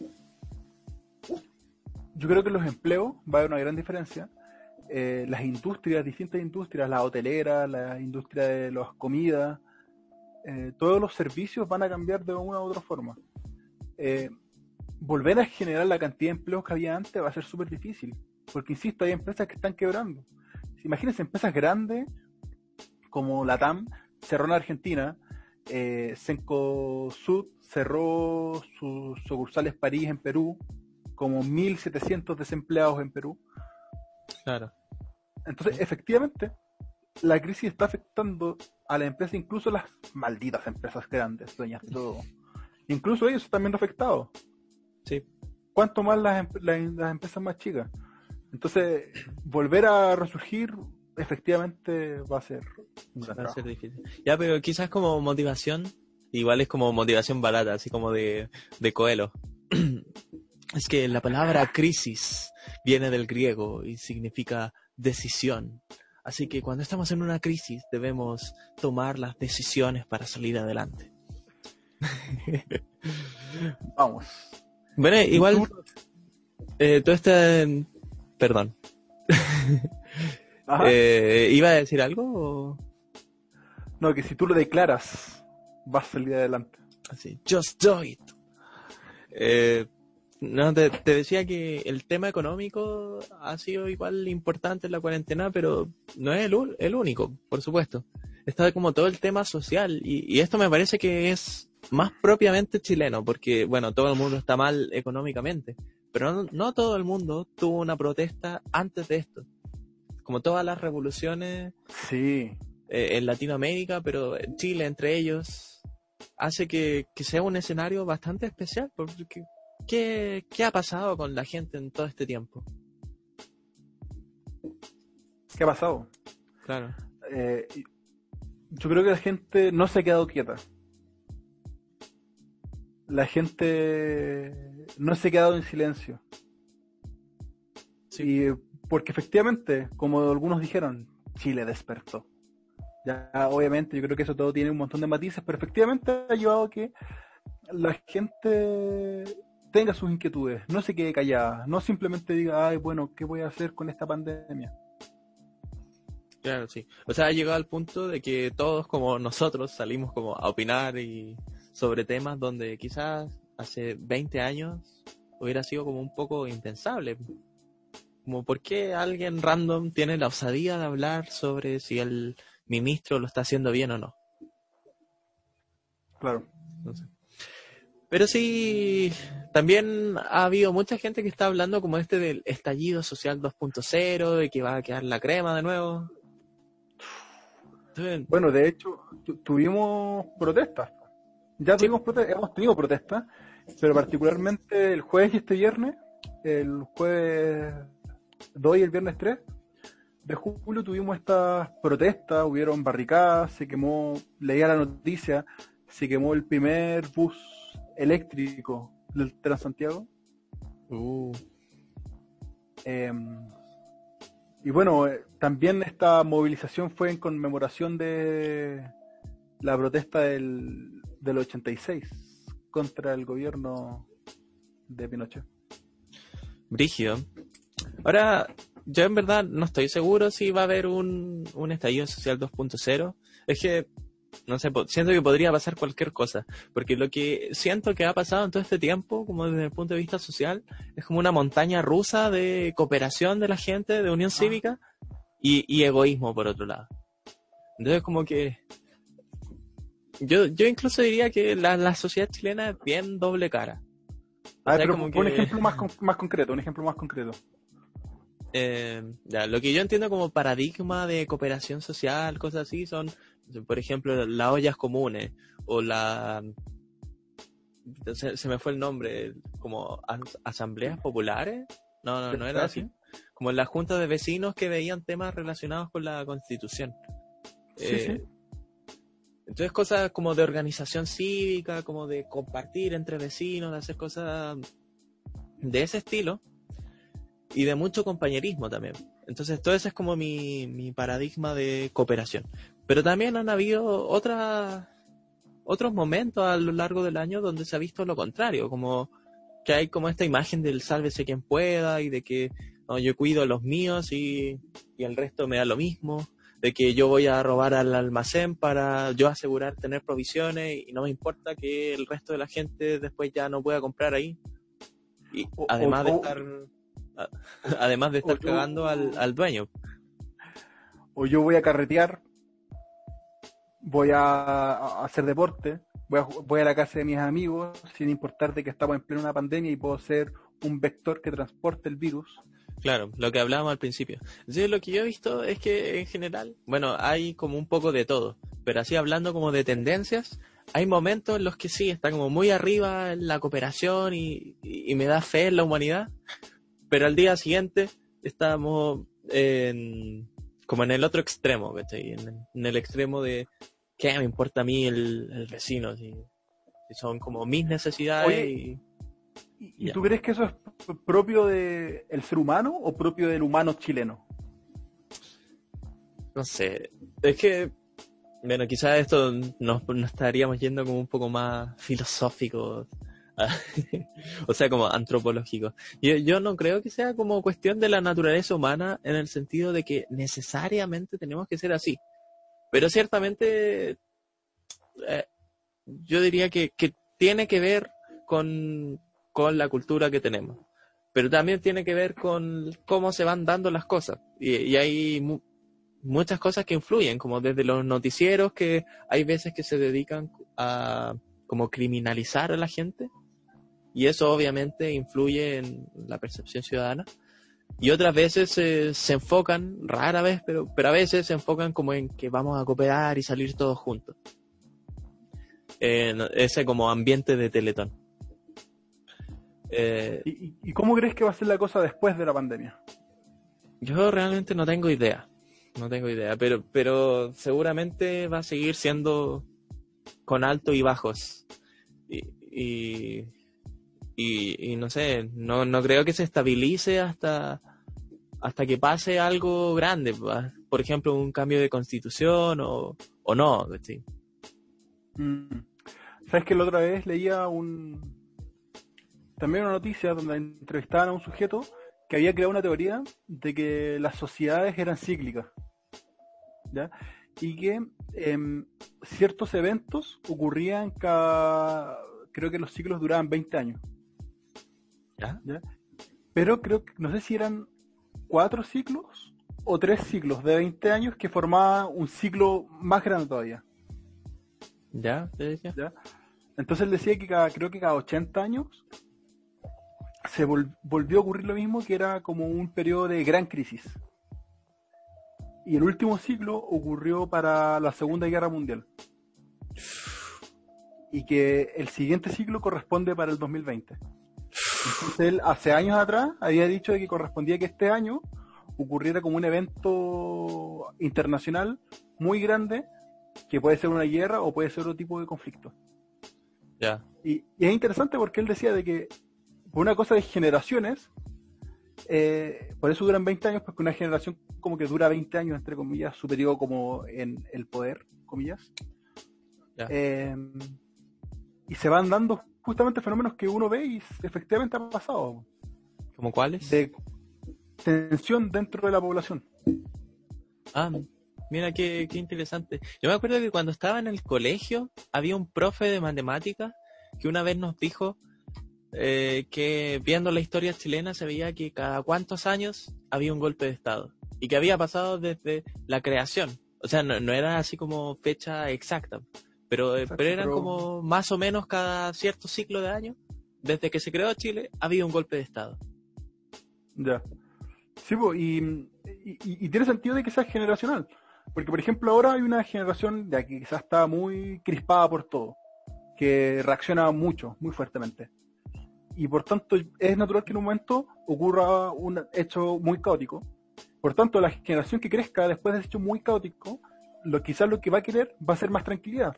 Yo creo que los empleos va a haber una gran diferencia. Eh, las industrias, distintas industrias, la hotelera, la industria de las comidas, eh, todos los servicios van a cambiar de una u otra forma. Eh, volver a generar la cantidad de empleos que había antes va a ser súper difícil, porque insisto, hay empresas que están quebrando. Imagínense empresas grandes como la TAM cerró en Argentina, eh, Senco cerró sus sucursales París en Perú, como 1.700 desempleados en Perú. Claro. Entonces, efectivamente, la crisis está afectando a la empresa, incluso las malditas empresas grandes, dueñas de todo. Incluso ellos están viendo afectados. Sí. ¿Cuánto más las, las, empresas más chicas? Entonces, volver a resurgir efectivamente va a ser va a ser difícil. Ya, pero quizás como motivación, igual es como motivación barata, así como de, de Coelho. Es que la palabra crisis viene del griego y significa decisión. Así que cuando estamos en una crisis debemos tomar las decisiones para salir adelante. Vamos. Bueno, igual eh, todo este... Perdón. Eh, ¿Iba a decir algo? No, que si tú lo declaras, vas a salir adelante. Así, just do it. Eh, no, te, decía que el tema económico ha sido igual importante en la cuarentena, pero no es el, el único, por supuesto. Está como todo el tema social y, esto me parece que es más propiamente chileno, porque bueno, todo el mundo está mal económicamente, pero no, todo el mundo tuvo una protesta antes de esto. Como todas las revoluciones sí. Eh, en Latinoamérica, pero en Chile entre ellos, hace que, que sea un escenario bastante especial, porque ¿Qué, ha pasado con la gente en todo este tiempo? ¿Qué ha pasado? Claro. Eh, yo creo que la gente no se ha quedado quieta. La gente no se ha quedado en silencio. Sí. porque efectivamente, como algunos dijeron, Chile despertó. Ya, obviamente, yo creo que eso todo tiene un montón de matices, pero efectivamente ha llevado a que la gente tenga sus inquietudes, no se quede callada, no simplemente diga, ay, bueno, ¿qué voy a hacer con esta pandemia? Claro, sí. O sea, ha llegado al punto de que todos como nosotros salimos como a opinar y sobre temas donde quizás hace 20 años hubiera sido como un poco impensable. Como por qué alguien random tiene la osadía de hablar sobre si el ministro lo está haciendo bien o no. Claro. Pero sí, también ha habido mucha gente que está hablando como este del estallido social 2.0 y que va a quedar la crema de nuevo. Bueno, de hecho, tuvimos protestas. Ya tuvimos protestas, hemos tenido protestas, pero particularmente el jueves y este viernes, el jueves 2 y el viernes 3 de julio tuvimos estas protestas, hubieron barricadas, se quemó, leía la noticia, se quemó el primer bus eléctrico del Transantiago. Uh. Em, y bueno, eh, también esta movilización fue en conmemoración de la protesta del, del 86 contra el gobierno de Pinochet. Brigio. Ahora, yo en verdad no estoy seguro si va a haber un, un estallido social 2.0. Es que no sé, siento que podría pasar cualquier cosa, porque lo que siento que ha pasado en todo este tiempo, como desde el punto de vista social, es como una montaña rusa de cooperación de la gente, de unión ah. cívica y, egoísmo por otro lado. Entonces como que yo, yo incluso diría que la, sociedad chilena es bien doble cara. A ver, como un ejemplo más, más concreto, un ejemplo más concreto. Eh, ya, lo que yo entiendo como paradigma de cooperación social, cosas así, son por ejemplo, las ollas comunes o la... Se, me fue el nombre, como asambleas populares. No, no, no era así. Como las juntas de vecinos que veían temas relacionados con la constitución. Eh, entonces cosas como de organización cívica, como de compartir entre vecinos, de hacer cosas de ese estilo y de mucho compañerismo también. Entonces todo eso es como mi, mi paradigma de cooperación. Pero también han habido otras otros momentos a lo largo del año donde se ha visto lo contrario, como que hay como esta imagen del sálvese quien pueda y de que no, yo cuido a los míos y, y el resto me da lo mismo, de que yo voy a robar al almacén para yo asegurar tener provisiones y no me importa que el resto de la gente después ya no pueda comprar ahí. Y además de estar además de estar cagando al, al dueño. O yo voy a carretear voy a, hacer deporte, voy a, voy a la casa de mis amigos, sin importar de que estamos en plena una pandemia y puedo ser un vector que transporte el virus. Claro, lo que hablábamos al principio. Entonces, lo que yo he visto es que en general, bueno, hay como un poco de todo, pero así hablando como de tendencias, hay momentos en los que sí, está como muy arriba en la cooperación y, me da fe en la humanidad, pero al día siguiente estamos en, como en el otro extremo, en el extremo de ¿qué me importa a mí el, vecino? Si, son como mis necesidades y... ¿Y, tú crees que eso es propio del ser humano o propio del humano chileno? no sé, es que, bueno, quizás esto nos, estaríamos yendo como un poco más filosófico, o sea, como antropológico. Yo, no creo que sea como cuestión de la naturaleza humana en el sentido de que necesariamente tenemos que ser así. Pero ciertamente, eh, yo diría que, que tiene que ver con, con la cultura que tenemos pero también tiene que ver con cómo se van dando las cosas. Y, hay muchas cosas que influyen, como desde los noticieros que hay veces que se dedican a como criminalizar a la gente, y eso obviamente influye en la percepción ciudadana. Y otras veces se enfocan, rara vez, pero, pero a veces se enfocan como en que vamos a cooperar y salir todos juntos. En ese como ambiente de teletón. Eh, ¿Y, cómo crees que va a ser la cosa después de la pandemia? Yo realmente no tengo idea. No tengo idea, pero, pero seguramente va a seguir siendo con altos y bajos. Y, y, no sé, no, no creo que se estabilice hasta, hasta que pase algo grande. Por ejemplo, un cambio de constitución o, o no. ¿sí? Mm. ¿Sabes que la otra vez leía un, también una noticia donde entrevistaban a un sujeto que había creado una teoría de que las sociedades eran cíclicas. ¿ya? Y que em, ciertos eventos ocurrían cada. Creo que los ciclos duraban 20 años. ¿Ya? Pero creo que. No sé si eran cuatro ciclos o tres ciclos de 20 años que formaba un ciclo más grande todavía. ¿Ya? ¿Ya? Entonces él decía que cada, creo que cada 80 años se volvió a ocurrir lo mismo que era como un periodo de gran crisis. Y el último ciclo ocurrió para la Segunda Guerra Mundial. Y que el siguiente ciclo corresponde para el 2020. Entonces él hace años atrás había dicho que correspondía que este año ocurriera como un evento internacional muy grande, que puede ser una guerra o puede ser otro tipo de conflicto. Ya. Y, y, es interesante porque él decía de que una cosa de generaciones, eh, por eso duran 20 años, porque una generación como que dura 20 años, entre comillas, superior como en el poder, comillas. Em, y se van dando justamente fenómenos que uno ve y efectivamente han pasado. ¿Como cuáles? De tensión dentro de la población. Ah, mira qué, qué interesante. Yo me acuerdo que cuando estaba en el colegio había un profe de matemáticas que una vez nos dijo eh, que viendo la historia chilena se veía que cada cuantos años había un golpe de Estado y que había pasado desde la creación. O sea, no, era así como fecha exacta, pero, eh, pero eran como más o menos cada cierto ciclo de años, desde que se creó Chile, había un golpe de Estado. Ya. Sí, y, y, tiene sentido de que sea generacional. Porque, por ejemplo, ahora hay una generación de que quizás está muy crispada por todo, que reacciona mucho, muy fuertemente y por tanto es natural que en un momento ocurra un hecho muy caótico. Por tanto, la generación que crezca después de ese hecho muy caótico, lo, quizás lo que va a querer va a ser más tranquilidad.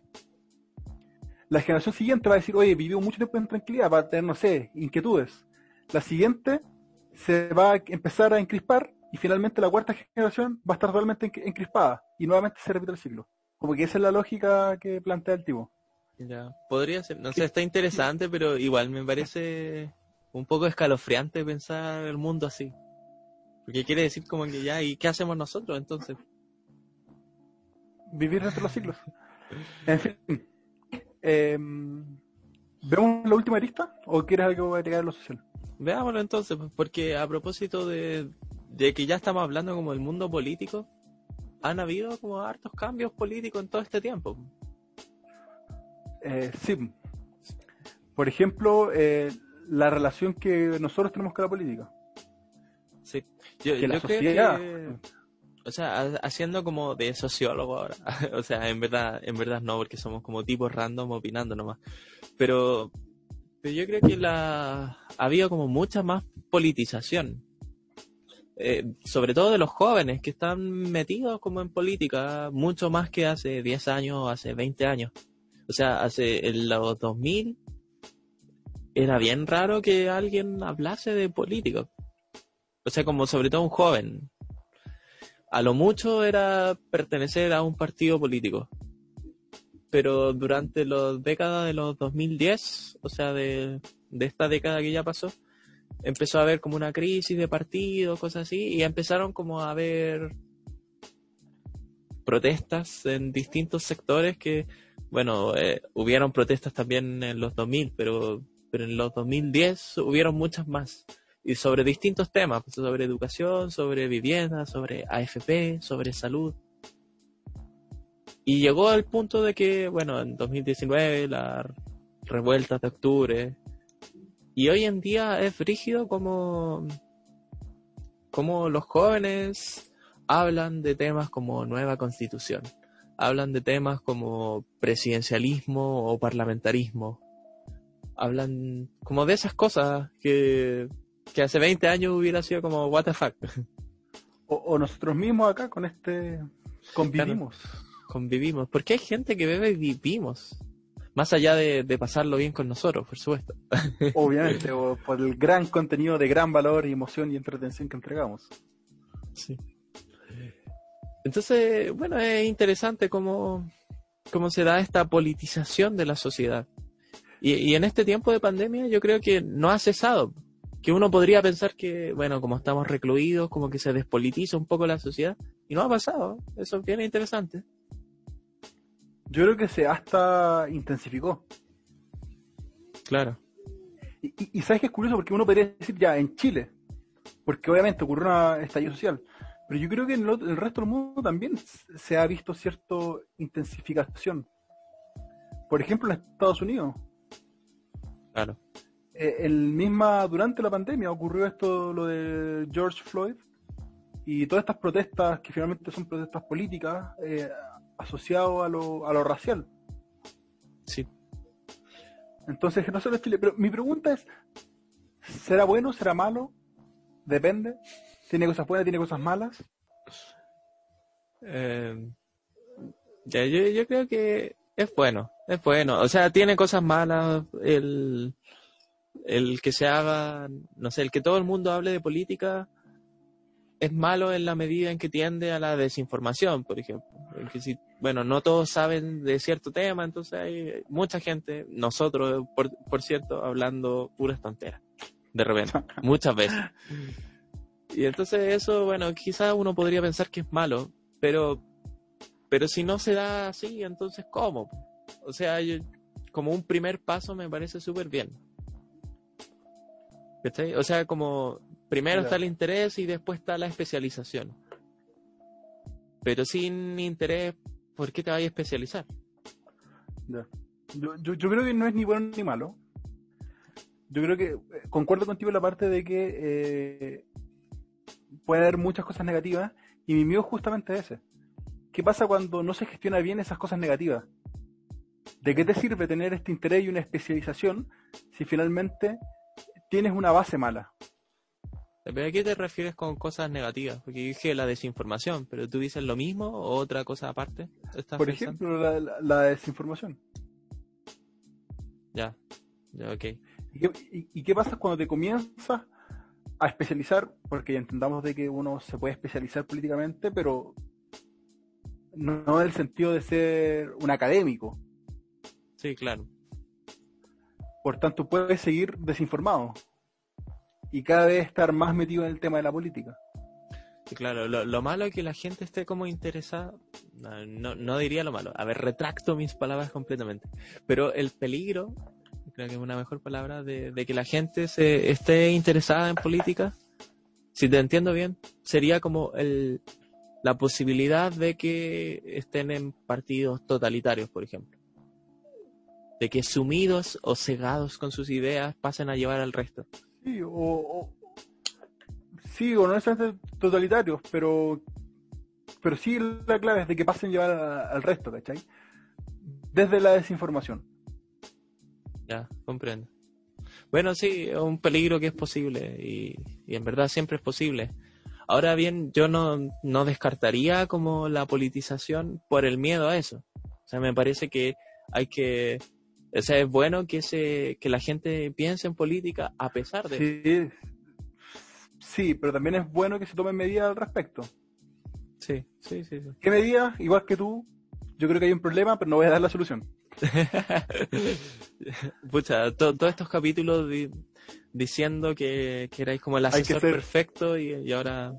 La generación siguiente va a decir, oye, vivió mucho tiempo en tranquilidad, va a tener, no sé, inquietudes. La siguiente se va a empezar a encrispar y finalmente la cuarta generación va a estar totalmente encrispada y nuevamente se repite el ciclo. Como que esa es la lógica que plantea el tipo. Ya, podría ser, no sé, está interesante, pero igual me parece un poco escalofriante pensar el mundo así. Porque quiere decir como que ya, ¿y qué hacemos nosotros entonces? Vivir entre los siglos. En fin. Em, ¿Vemos la última lista o quieres algo agregar a lo social? Veámoslo entonces, pues, porque a propósito de, de que ya estamos hablando como el mundo político, han habido como hartos cambios políticos en todo este tiempo. Eh, sí. Por ejemplo, eh, la relación que nosotros tenemos con la política. Sí. Yo, creo que, o sea, haciendo como de sociólogo ahora, o sea, en verdad, en verdad no, porque somos como tipos random opinando nomás. Pero, pero yo creo que la ha habido como mucha más politización. Eh, sobre todo de los jóvenes que están metidos como en política, mucho más que hace 10 años, hace 20 años. O sea, hace en los 2000 era bien raro que alguien hablase de política. O sea, como sobre todo un joven. A lo mucho era pertenecer a un partido político. Pero durante las décadas de los 2010, o sea, de, esta década que ya pasó, empezó a haber como una crisis de partidos, cosas así, y empezaron como a haber protestas en distintos sectores que, bueno, eh, hubieron protestas también en los 2000, pero, pero en los 2010 hubieron muchas más. Y sobre distintos temas, pues, sobre educación, sobre vivienda, sobre AFP, sobre salud. Y llegó al punto de que, bueno, en 2019 las revueltas de octubre, y hoy en día es rígido como, como los jóvenes hablan de temas como nueva constitución, hablan de temas como presidencialismo o parlamentarismo, hablan como de esas cosas que, que hace 20 años hubiera sido como what the fuck. O, nosotros mismos acá con este convivimos. convivimos, porque hay gente que bebe y vivimos. Más allá de, pasarlo bien con nosotros, por supuesto. Obviamente, por el gran contenido de gran valor y emoción y entretención que entregamos. Sí. Entonces, bueno, es interesante cómo, cómo se da esta politización de la sociedad. Y, y, en este tiempo de pandemia yo creo que no ha cesado. Que uno podría pensar que, bueno, como estamos recluidos, como que se despolitiza un poco la sociedad. Y no ha pasado. Eso es bien interesante. Yo creo que se hasta intensificó. Claro. Y, sabes que es curioso porque uno podría decir ya en Chile, porque obviamente ocurrió una estallido social, pero yo creo que en el, resto del mundo también se ha visto cierta intensificación. Por ejemplo, en Estados Unidos. Claro. Eh, el misma, durante la pandemia ocurrió esto, lo de George Floyd, y todas estas protestas, que finalmente son protestas políticas, eh, asociado a lo, a lo racial. Sí. Entonces, no solo Chile, pero mi pregunta es, ¿será bueno, será malo? Depende. ¿Tiene cosas buenas, tiene cosas malas? Eh, ya, yo, yo creo que es bueno, es bueno. O sea, tiene cosas malas el, el que se haga, no sé, el que todo el mundo hable de política es malo en la medida en que tiende a la desinformación, por ejemplo. que si, bueno, no todos saben de cierto tema, entonces hay mucha gente, nosotros, por, por cierto, hablando puras tonteras, de repente, muchas veces. Y entonces eso, bueno, quizás uno podría pensar que es malo, pero, pero si no se da así, entonces ¿cómo? O sea, como un primer paso me parece súper bien. O sea, como Primero está el interés y después está la especialización. Pero sin interés, ¿por qué te vas a especializar? Yo, yo, creo que no es ni bueno ni malo. Yo creo que eh, concuerdo contigo en la parte de que eh, puede haber muchas cosas negativas y mi miedo es justamente ese. ¿Qué pasa cuando no se gestiona bien esas cosas negativas? ¿De qué te sirve tener este interés y una especialización si finalmente tienes una base mala? ¿Pero a qué te refieres con cosas negativas? Porque dije la desinformación, pero tú dices lo mismo o otra cosa aparte. Por ejemplo, la, desinformación. Ya, ya, ok. ¿Y qué, pasa cuando te comienzas a especializar? Porque ya entendamos de que uno se puede especializar políticamente, pero no en el sentido de ser un académico. Sí, claro. Por tanto, puedes seguir desinformado y cada vez estar más metido en el tema de la política. Claro, lo, malo es que la gente esté como interesada, no, no, diría lo malo, a ver, retracto mis palabras completamente, pero el peligro, creo que es una mejor palabra, de, que la gente se esté interesada en política, si te entiendo bien, sería como el, la posibilidad de que estén en partidos totalitarios, por ejemplo. De que sumidos o cegados con sus ideas pasen a llevar al resto. Sí, o, sí, o no necesariamente totalitarios, pero pero sí la clave es de que pasen a llevar al resto, ¿cachai? Desde la desinformación. Ya, comprendo. Bueno, sí, es un peligro que es posible y, en verdad siempre es posible. Ahora bien, yo no, no descartaría como la politización por el miedo a eso. O sea, me parece que hay que o sea, es bueno que se que la gente piense en política a pesar de sí, Sí, pero también es bueno que se tomen medidas al respecto. Sí, sí, sí. ¿Qué medida? Igual que tú, yo creo que hay un problema, pero no voy a dar la solución. Pucha, todos estos capítulos diciendo que, que, erais como el asesor perfecto y, ahora,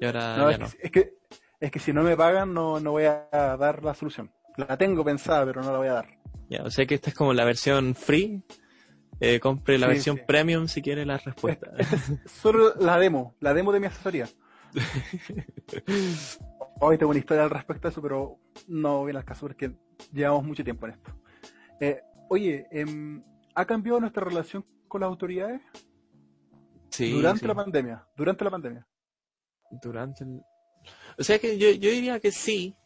y ahora ya no. Es que, es que si no me pagan no, no voy a dar la solución. La tengo pensada, pero no la voy a dar. Ya, o sea que esta es como la versión free. Eh, compre la versión premium si quiere la respuesta. solo la demo, la demo de mi asesoría. Hoy tengo una historia al respecto a eso, pero no viene al caso porque llevamos mucho tiempo en esto. Eh, oye, em, ¿ha cambiado nuestra relación con las autoridades? Sí. Durante la pandemia. Durante la pandemia. Durante O sea que yo, yo diría que sí,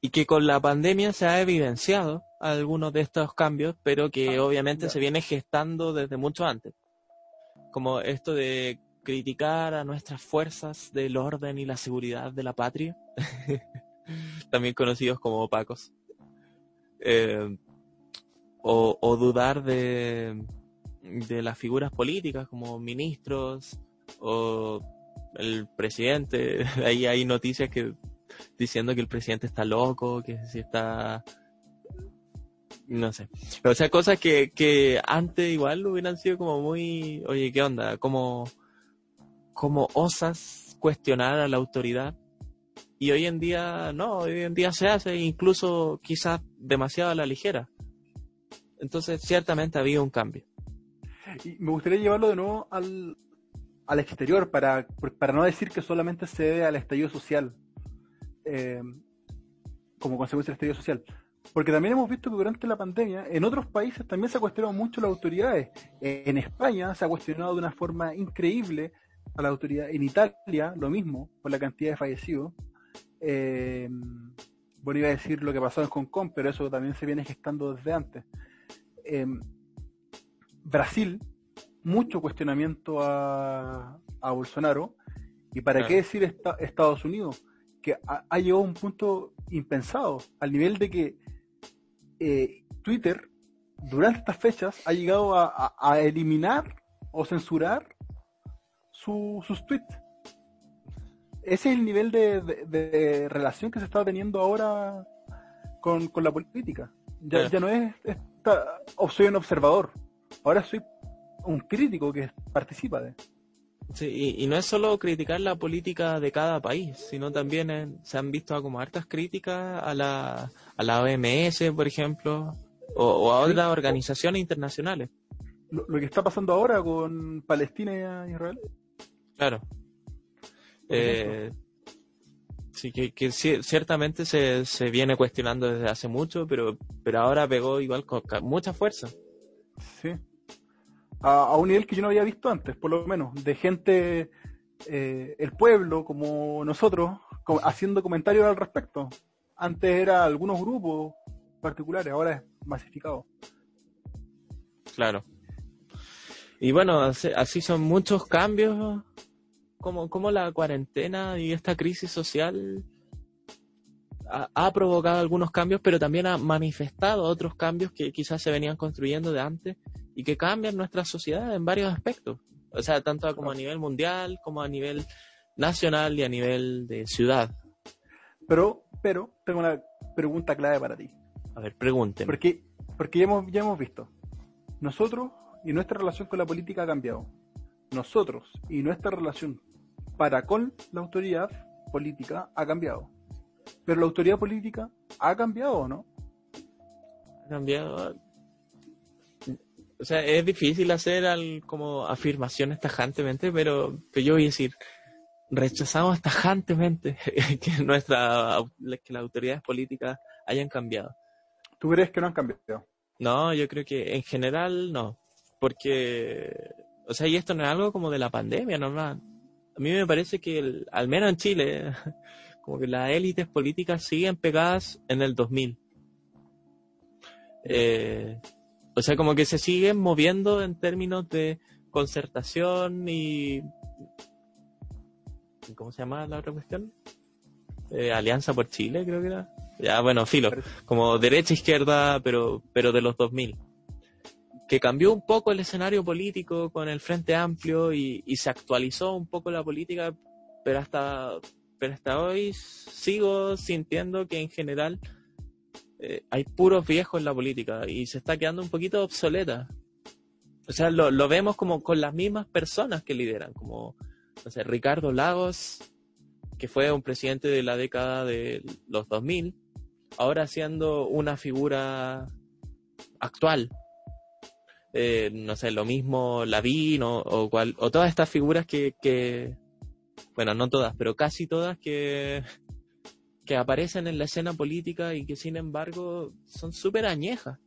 y que con la pandemia se ha evidenciado algunos de estos cambios, pero que ah, obviamente se viene gestando desde mucho antes. Como esto de criticar a nuestras fuerzas del orden y la seguridad de la patria, también conocidos como opacos. Eh, o, dudar de, de las figuras políticas como ministros o el presidente. Ahí hay noticias que diciendo que el presidente está loco, que si está no sé. O sea, cosas que, que antes igual hubieran sido como muy, oye, ¿qué onda? Como, como osas cuestionar a la autoridad. Y hoy en día, no, hoy en día se hace incluso quizás demasiado a la ligera. Entonces, ciertamente ha habido un cambio. Y me gustaría llevarlo de nuevo al, al exterior, para, para no decir que solamente se debe al estallido social, eh, como consecuencia del estallido social. Porque también hemos visto que durante la pandemia, en otros países también se ha cuestionado mucho las autoridades. En España se ha cuestionado de una forma increíble a la autoridad. En Italia, lo mismo, por la cantidad de fallecidos. Eh, bueno, iba a decir lo que pasó en Hong Kong, pero eso también se viene gestando desde antes. Eh, Brasil, mucho cuestionamiento a, Bolsonaro. ¿Y para qué decir Estados Unidos? Que ha, ha, llegado a un punto impensado, al nivel de que eh, Twitter durante estas fechas ha llegado a, eliminar o censurar sus tweets. Ese es el nivel de, relación que se está teniendo ahora con, la política. Ya, ya no es esta, soy un observador, ahora soy un crítico que participa de. Sí, y, no es solo criticar la política de cada país, sino también se han visto como hartas críticas a la, a la OMS, por ejemplo, o, a otras organizaciones internacionales. Lo, que está pasando ahora con Palestina e Israel. Claro. Eh, sí, que, que ciertamente se, se viene cuestionando desde hace mucho, pero, pero ahora pegó igual con mucha fuerza. Sí a, un nivel que yo no había visto antes, por lo menos, de gente, eh, el pueblo, como nosotros, haciendo comentarios al respecto. Antes era algunos grupos particulares, ahora es masificado. Claro. Y bueno, así, son muchos cambios, como, como la cuarentena y esta crisis social ha, provocado algunos cambios, pero también ha manifestado otros cambios que quizás se venían construyendo de antes y que cambian nuestra sociedad en varios aspectos. O sea, tanto como a nivel mundial, como a nivel nacional y a nivel de ciudad. Pero, pero, tengo una pregunta clave para ti. A ver, pregúnteme. Porque, porque ya hemos, ya hemos visto, nosotros y nuestra relación con la política ha cambiado. Nosotros y nuestra relación para con la autoridad política ha cambiado. Pero la autoridad política ha cambiado o no? Ha cambiado o sea, es difícil hacer al, como afirmaciones tajantemente, pero, yo voy a decir, rechazamos tajantemente que nuestra que las autoridades políticas hayan cambiado. ¿Tú crees que no han cambiado? No, yo creo que en general no, porque, o sea, y esto no es algo como de la pandemia, normal. A mí me parece que, al menos en Chile, como que las élites políticas siguen pegadas en el 2000. Eh, o sea, como que se siguen moviendo en términos de concertación y... ¿Cómo se llama la otra cuestión? Eh, Alianza por Chile, creo que era. Ya, bueno, filo, como derecha-izquierda, pero, pero de los 2000. Que cambió un poco el escenario político con el Frente Amplio y, y se actualizó un poco la política, pero hasta pero hasta hoy sigo sintiendo que en general eh, hay puros viejos en la política y se está quedando un poquito obsoleta. O sea, lo, vemos como con las mismas personas que lideran, como, no sé, Ricardo Lagos, que fue un presidente de la década de los 2000, ahora siendo una figura actual. Eh, no sé, lo mismo Lavín o, o, o todas estas figuras que, que, bueno, no todas, pero casi todas que, que aparecen en la escena política y que sin embargo son súper añejas.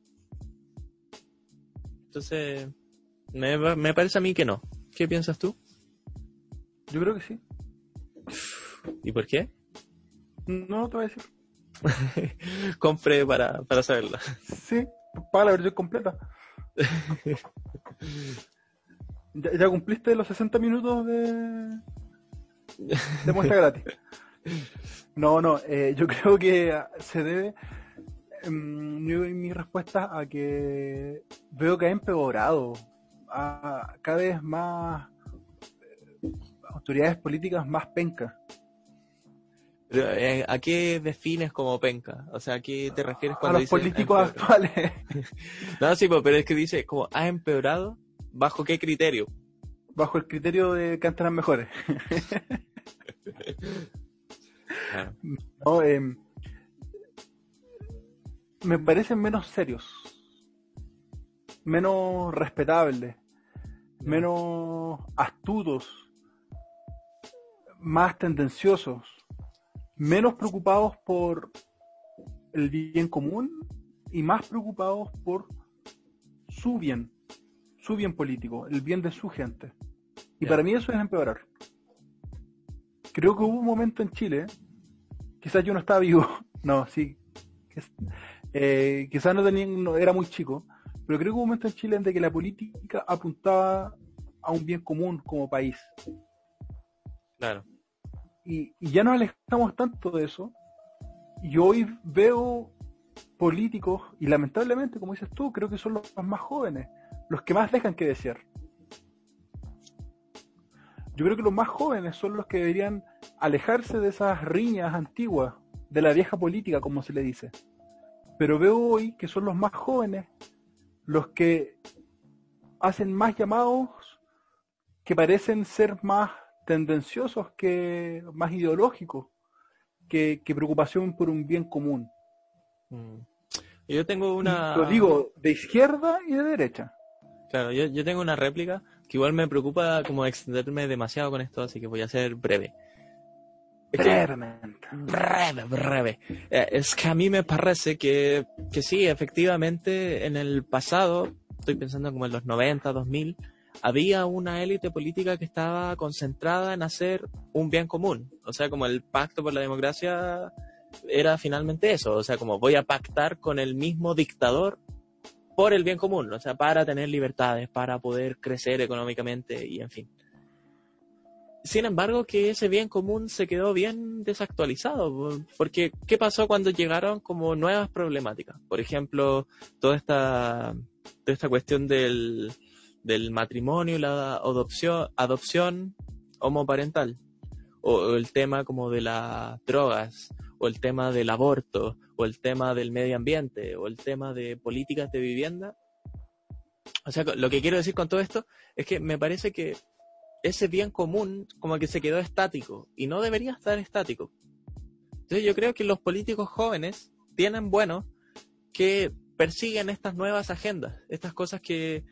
Entonces, me, me parece a mí que no. ¿Qué piensas tú? Yo creo que sí. ¿Y por qué? No, te voy a decir. Compré para, para saberla. Sí, para la versión completa. ¿Ya, cumpliste los 60 minutos de, de muestra gratis? No, no, eh, yo creo que se debe em, mi, mi respuesta a que veo que ha empeorado a cada vez más eh, autoridades políticas más pencas eh, ¿A qué defines como penca? O sea, ¿a qué te refieres cuando a los políticos actuales? no, sí, pero es que dice, como ha empeorado, ¿bajo qué criterio? Bajo el criterio de que antes eran mejores. no, em, me parecen menos serios, menos respetables, menos astutos, más tendenciosos menos preocupados por el bien común y más preocupados por su bien, su bien político, el bien de su gente. Y para mí eso es empeorar. Creo que hubo un momento en Chile, quizás yo no estaba vivo, no, sí, eh, quizás no, tenía, no era muy chico, pero creo que hubo un momento en Chile en que la política apuntaba a un bien común como país. Claro y, ya nos alejamos tanto de eso. Y hoy veo políticos, y lamentablemente, como dices tú, creo que son los más jóvenes, los que más dejan que desear. Yo creo que los más jóvenes son los que deberían alejarse de esas riñas antiguas, de la vieja política, como se le dice. Pero veo hoy que son los más jóvenes los que hacen más llamados que parecen ser más tendenciosos que más ideológicos que, preocupación por un bien común. Mm. Yo tengo una... lo digo de izquierda y de derecha. Claro, yo, yo tengo una réplica que igual me preocupa como extenderme demasiado con esto, así que voy a ser breve. Brevemente. Breve, breve. Eh, es que a mí me parece que, que sí, efectivamente, en el pasado, estoy pensando como en los 90, 2000, había una élite política que estaba concentrada en hacer un bien común. O sea, como el pacto por la democracia era finalmente eso. O sea, como voy a pactar con el mismo dictador por el bien común. O sea, para tener libertades, para poder crecer económicamente y en fin. Sin embargo, que ese bien común se quedó bien desactualizado, porque ¿qué pasó cuando llegaron como nuevas problemáticas? Por ejemplo, toda esta, toda esta cuestión del, del matrimonio la adopción, adopción homoparental, o, el tema como de las drogas, o el tema del aborto, o el tema del medio ambiente, o el tema de políticas de vivienda. O sea, lo que quiero decir con todo esto es que me parece que ese bien común como que se quedó estático y no debería estar estático. Entonces yo creo que los políticos jóvenes tienen bueno que persiguen estas nuevas agendas, estas cosas que,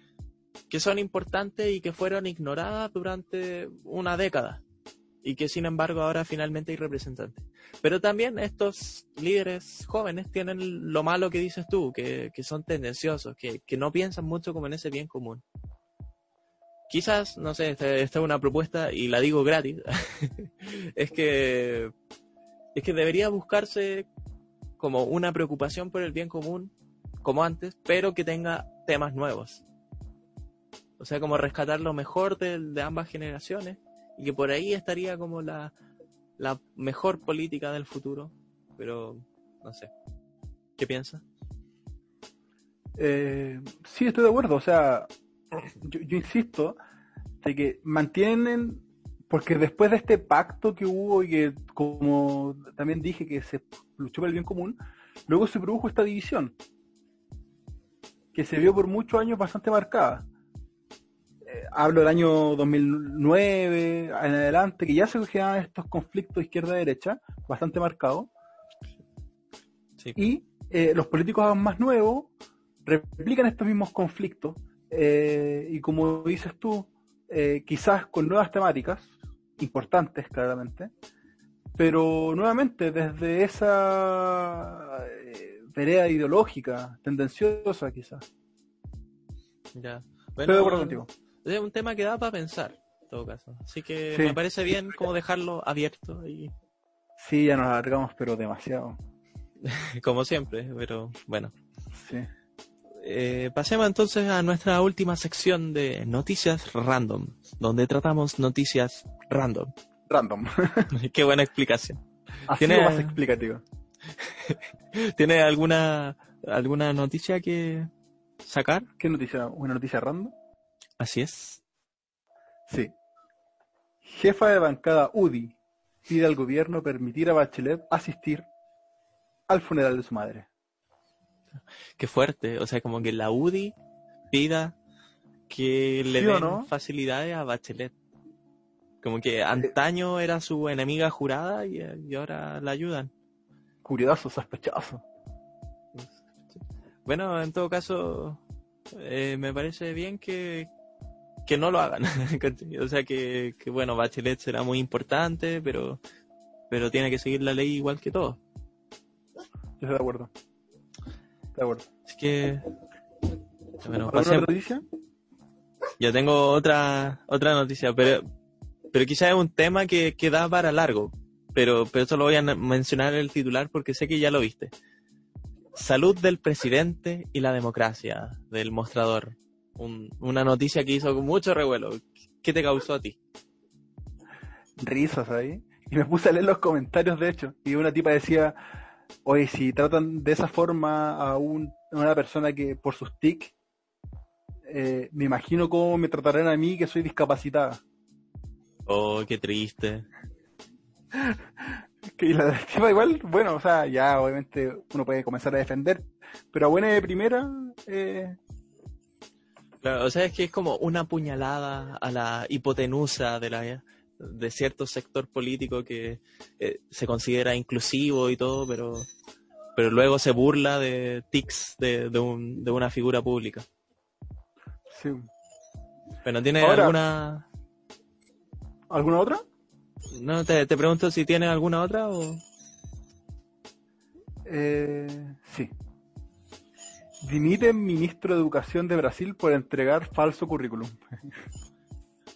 que son importantes y que fueron ignoradas durante una década y que sin embargo ahora finalmente hay representantes. Pero también estos líderes jóvenes tienen lo malo que dices tú, que, son tendenciosos, que, no piensan mucho como en ese bien común. Quizás, no sé, esta, es una propuesta y la digo gratis, es que es que debería buscarse como una preocupación por el bien común, como antes, pero que tenga temas nuevos o sea, como rescatar lo mejor de, ambas generaciones y que por ahí estaría como la, mejor política del futuro. Pero, no sé. ¿Qué piensas? Eh, sí, estoy de acuerdo. O sea, yo, insisto de que mantienen Porque después de este pacto que hubo y que, como también dije, que se luchó por el bien común, luego se produjo esta división, que se vio por muchos años bastante marcada. Eh, hablo del año 2009 en adelante, que ya se generaban estos conflictos izquierda-derecha, bastante marcados. Y eh, los políticos más nuevos replican estos mismos conflictos eh, y como dices tú, quizás con nuevas temáticas, importantes claramente, pero nuevamente desde esa vereda ideológica, tendenciosa quizás. Ya. Bueno, contigo es un tema que da para pensar, en todo caso. Así que me parece bien como dejarlo abierto. Y... Sí, ya nos alargamos, pero demasiado. como siempre, pero bueno. Sí. Eh, pasemos entonces a nuestra última sección de noticias random, donde tratamos noticias random. Random. Qué buena explicación. Así ¿Tiene... más explicativo. ¿Tiene alguna alguna noticia que sacar? ¿Qué noticia? ¿Una noticia random? Así es. Sí. Jefa de bancada UDI pide al gobierno permitir a Bachelet asistir al funeral de su madre. Qué fuerte, o sea, como que la UDI pida que le den facilidades a Bachelet. Como que eh, antaño era su enemiga jurada y, ahora la ayudan. Curioso, sospechoso. Bueno, en todo caso, eh, me parece bien que, que no lo hagan. o sea que, bueno, Bachelet será muy importante, pero, pero tiene que seguir la ley igual que todo. Yo estoy de acuerdo. De acuerdo. Así que, bueno, otra noticia? Yo tengo otra, otra noticia, pero, pero quizás es un tema que, que da para largo. Pero, pero eso lo voy a mencionar el titular porque sé que ya lo viste. Salud del presidente y la democracia del mostrador una noticia que hizo mucho revuelo. ¿Qué te causó a ti? Risas ahí. Y me puse a leer los comentarios, de hecho. Y una tipa decía, oye, si tratan de esa forma a, una persona que por sus tics, eh, me imagino cómo me tratarán a mí que soy discapacitada. Oh, qué triste. y la tipa igual, bueno, o sea, ya obviamente uno puede comenzar a defender, pero a buena de primera, eh, Claro, o sea, es que es como una puñalada a la hipotenusa de la de cierto sector político que eh, se considera inclusivo y todo, pero pero luego se burla de tics de, de, un, de una figura pública. Sí. Bueno, ¿tiene alguna alguna otra? No, te, te pregunto si tiene alguna otra o... Eh, sí. Dimite ministro de Educación de Brasil por entregar falso currículum.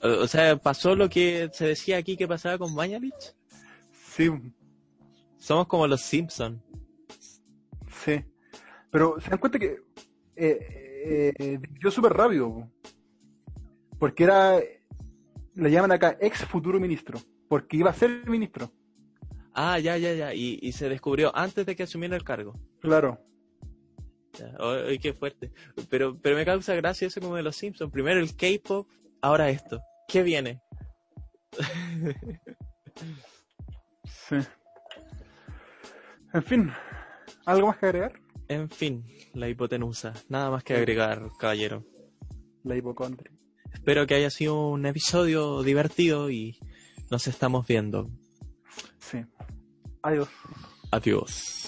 O sea, ¿pasó lo que se decía aquí que pasaba con Mañalich? Sí. Somos como los Simpson. Sí. Pero se dan cuenta que eh, eh, yo súper rápido. Porque era, le llaman acá ex futuro ministro. Porque iba a ser ministro. Ah, ya, ya, ya. Y, y se descubrió antes de que asumiera el cargo. Claro. Ay, qué fuerte. Pero, pero me causa gracia eso como de los Simpsons. Primero el K-pop, ahora esto. ¿Qué viene? sí. En fin, ¿algo más que agregar? En fin, la hipotenusa. Nada más que agregar, caballero. La hipocondria. Espero que haya sido un episodio divertido y nos estamos viendo. Sí. Adiós. Adiós.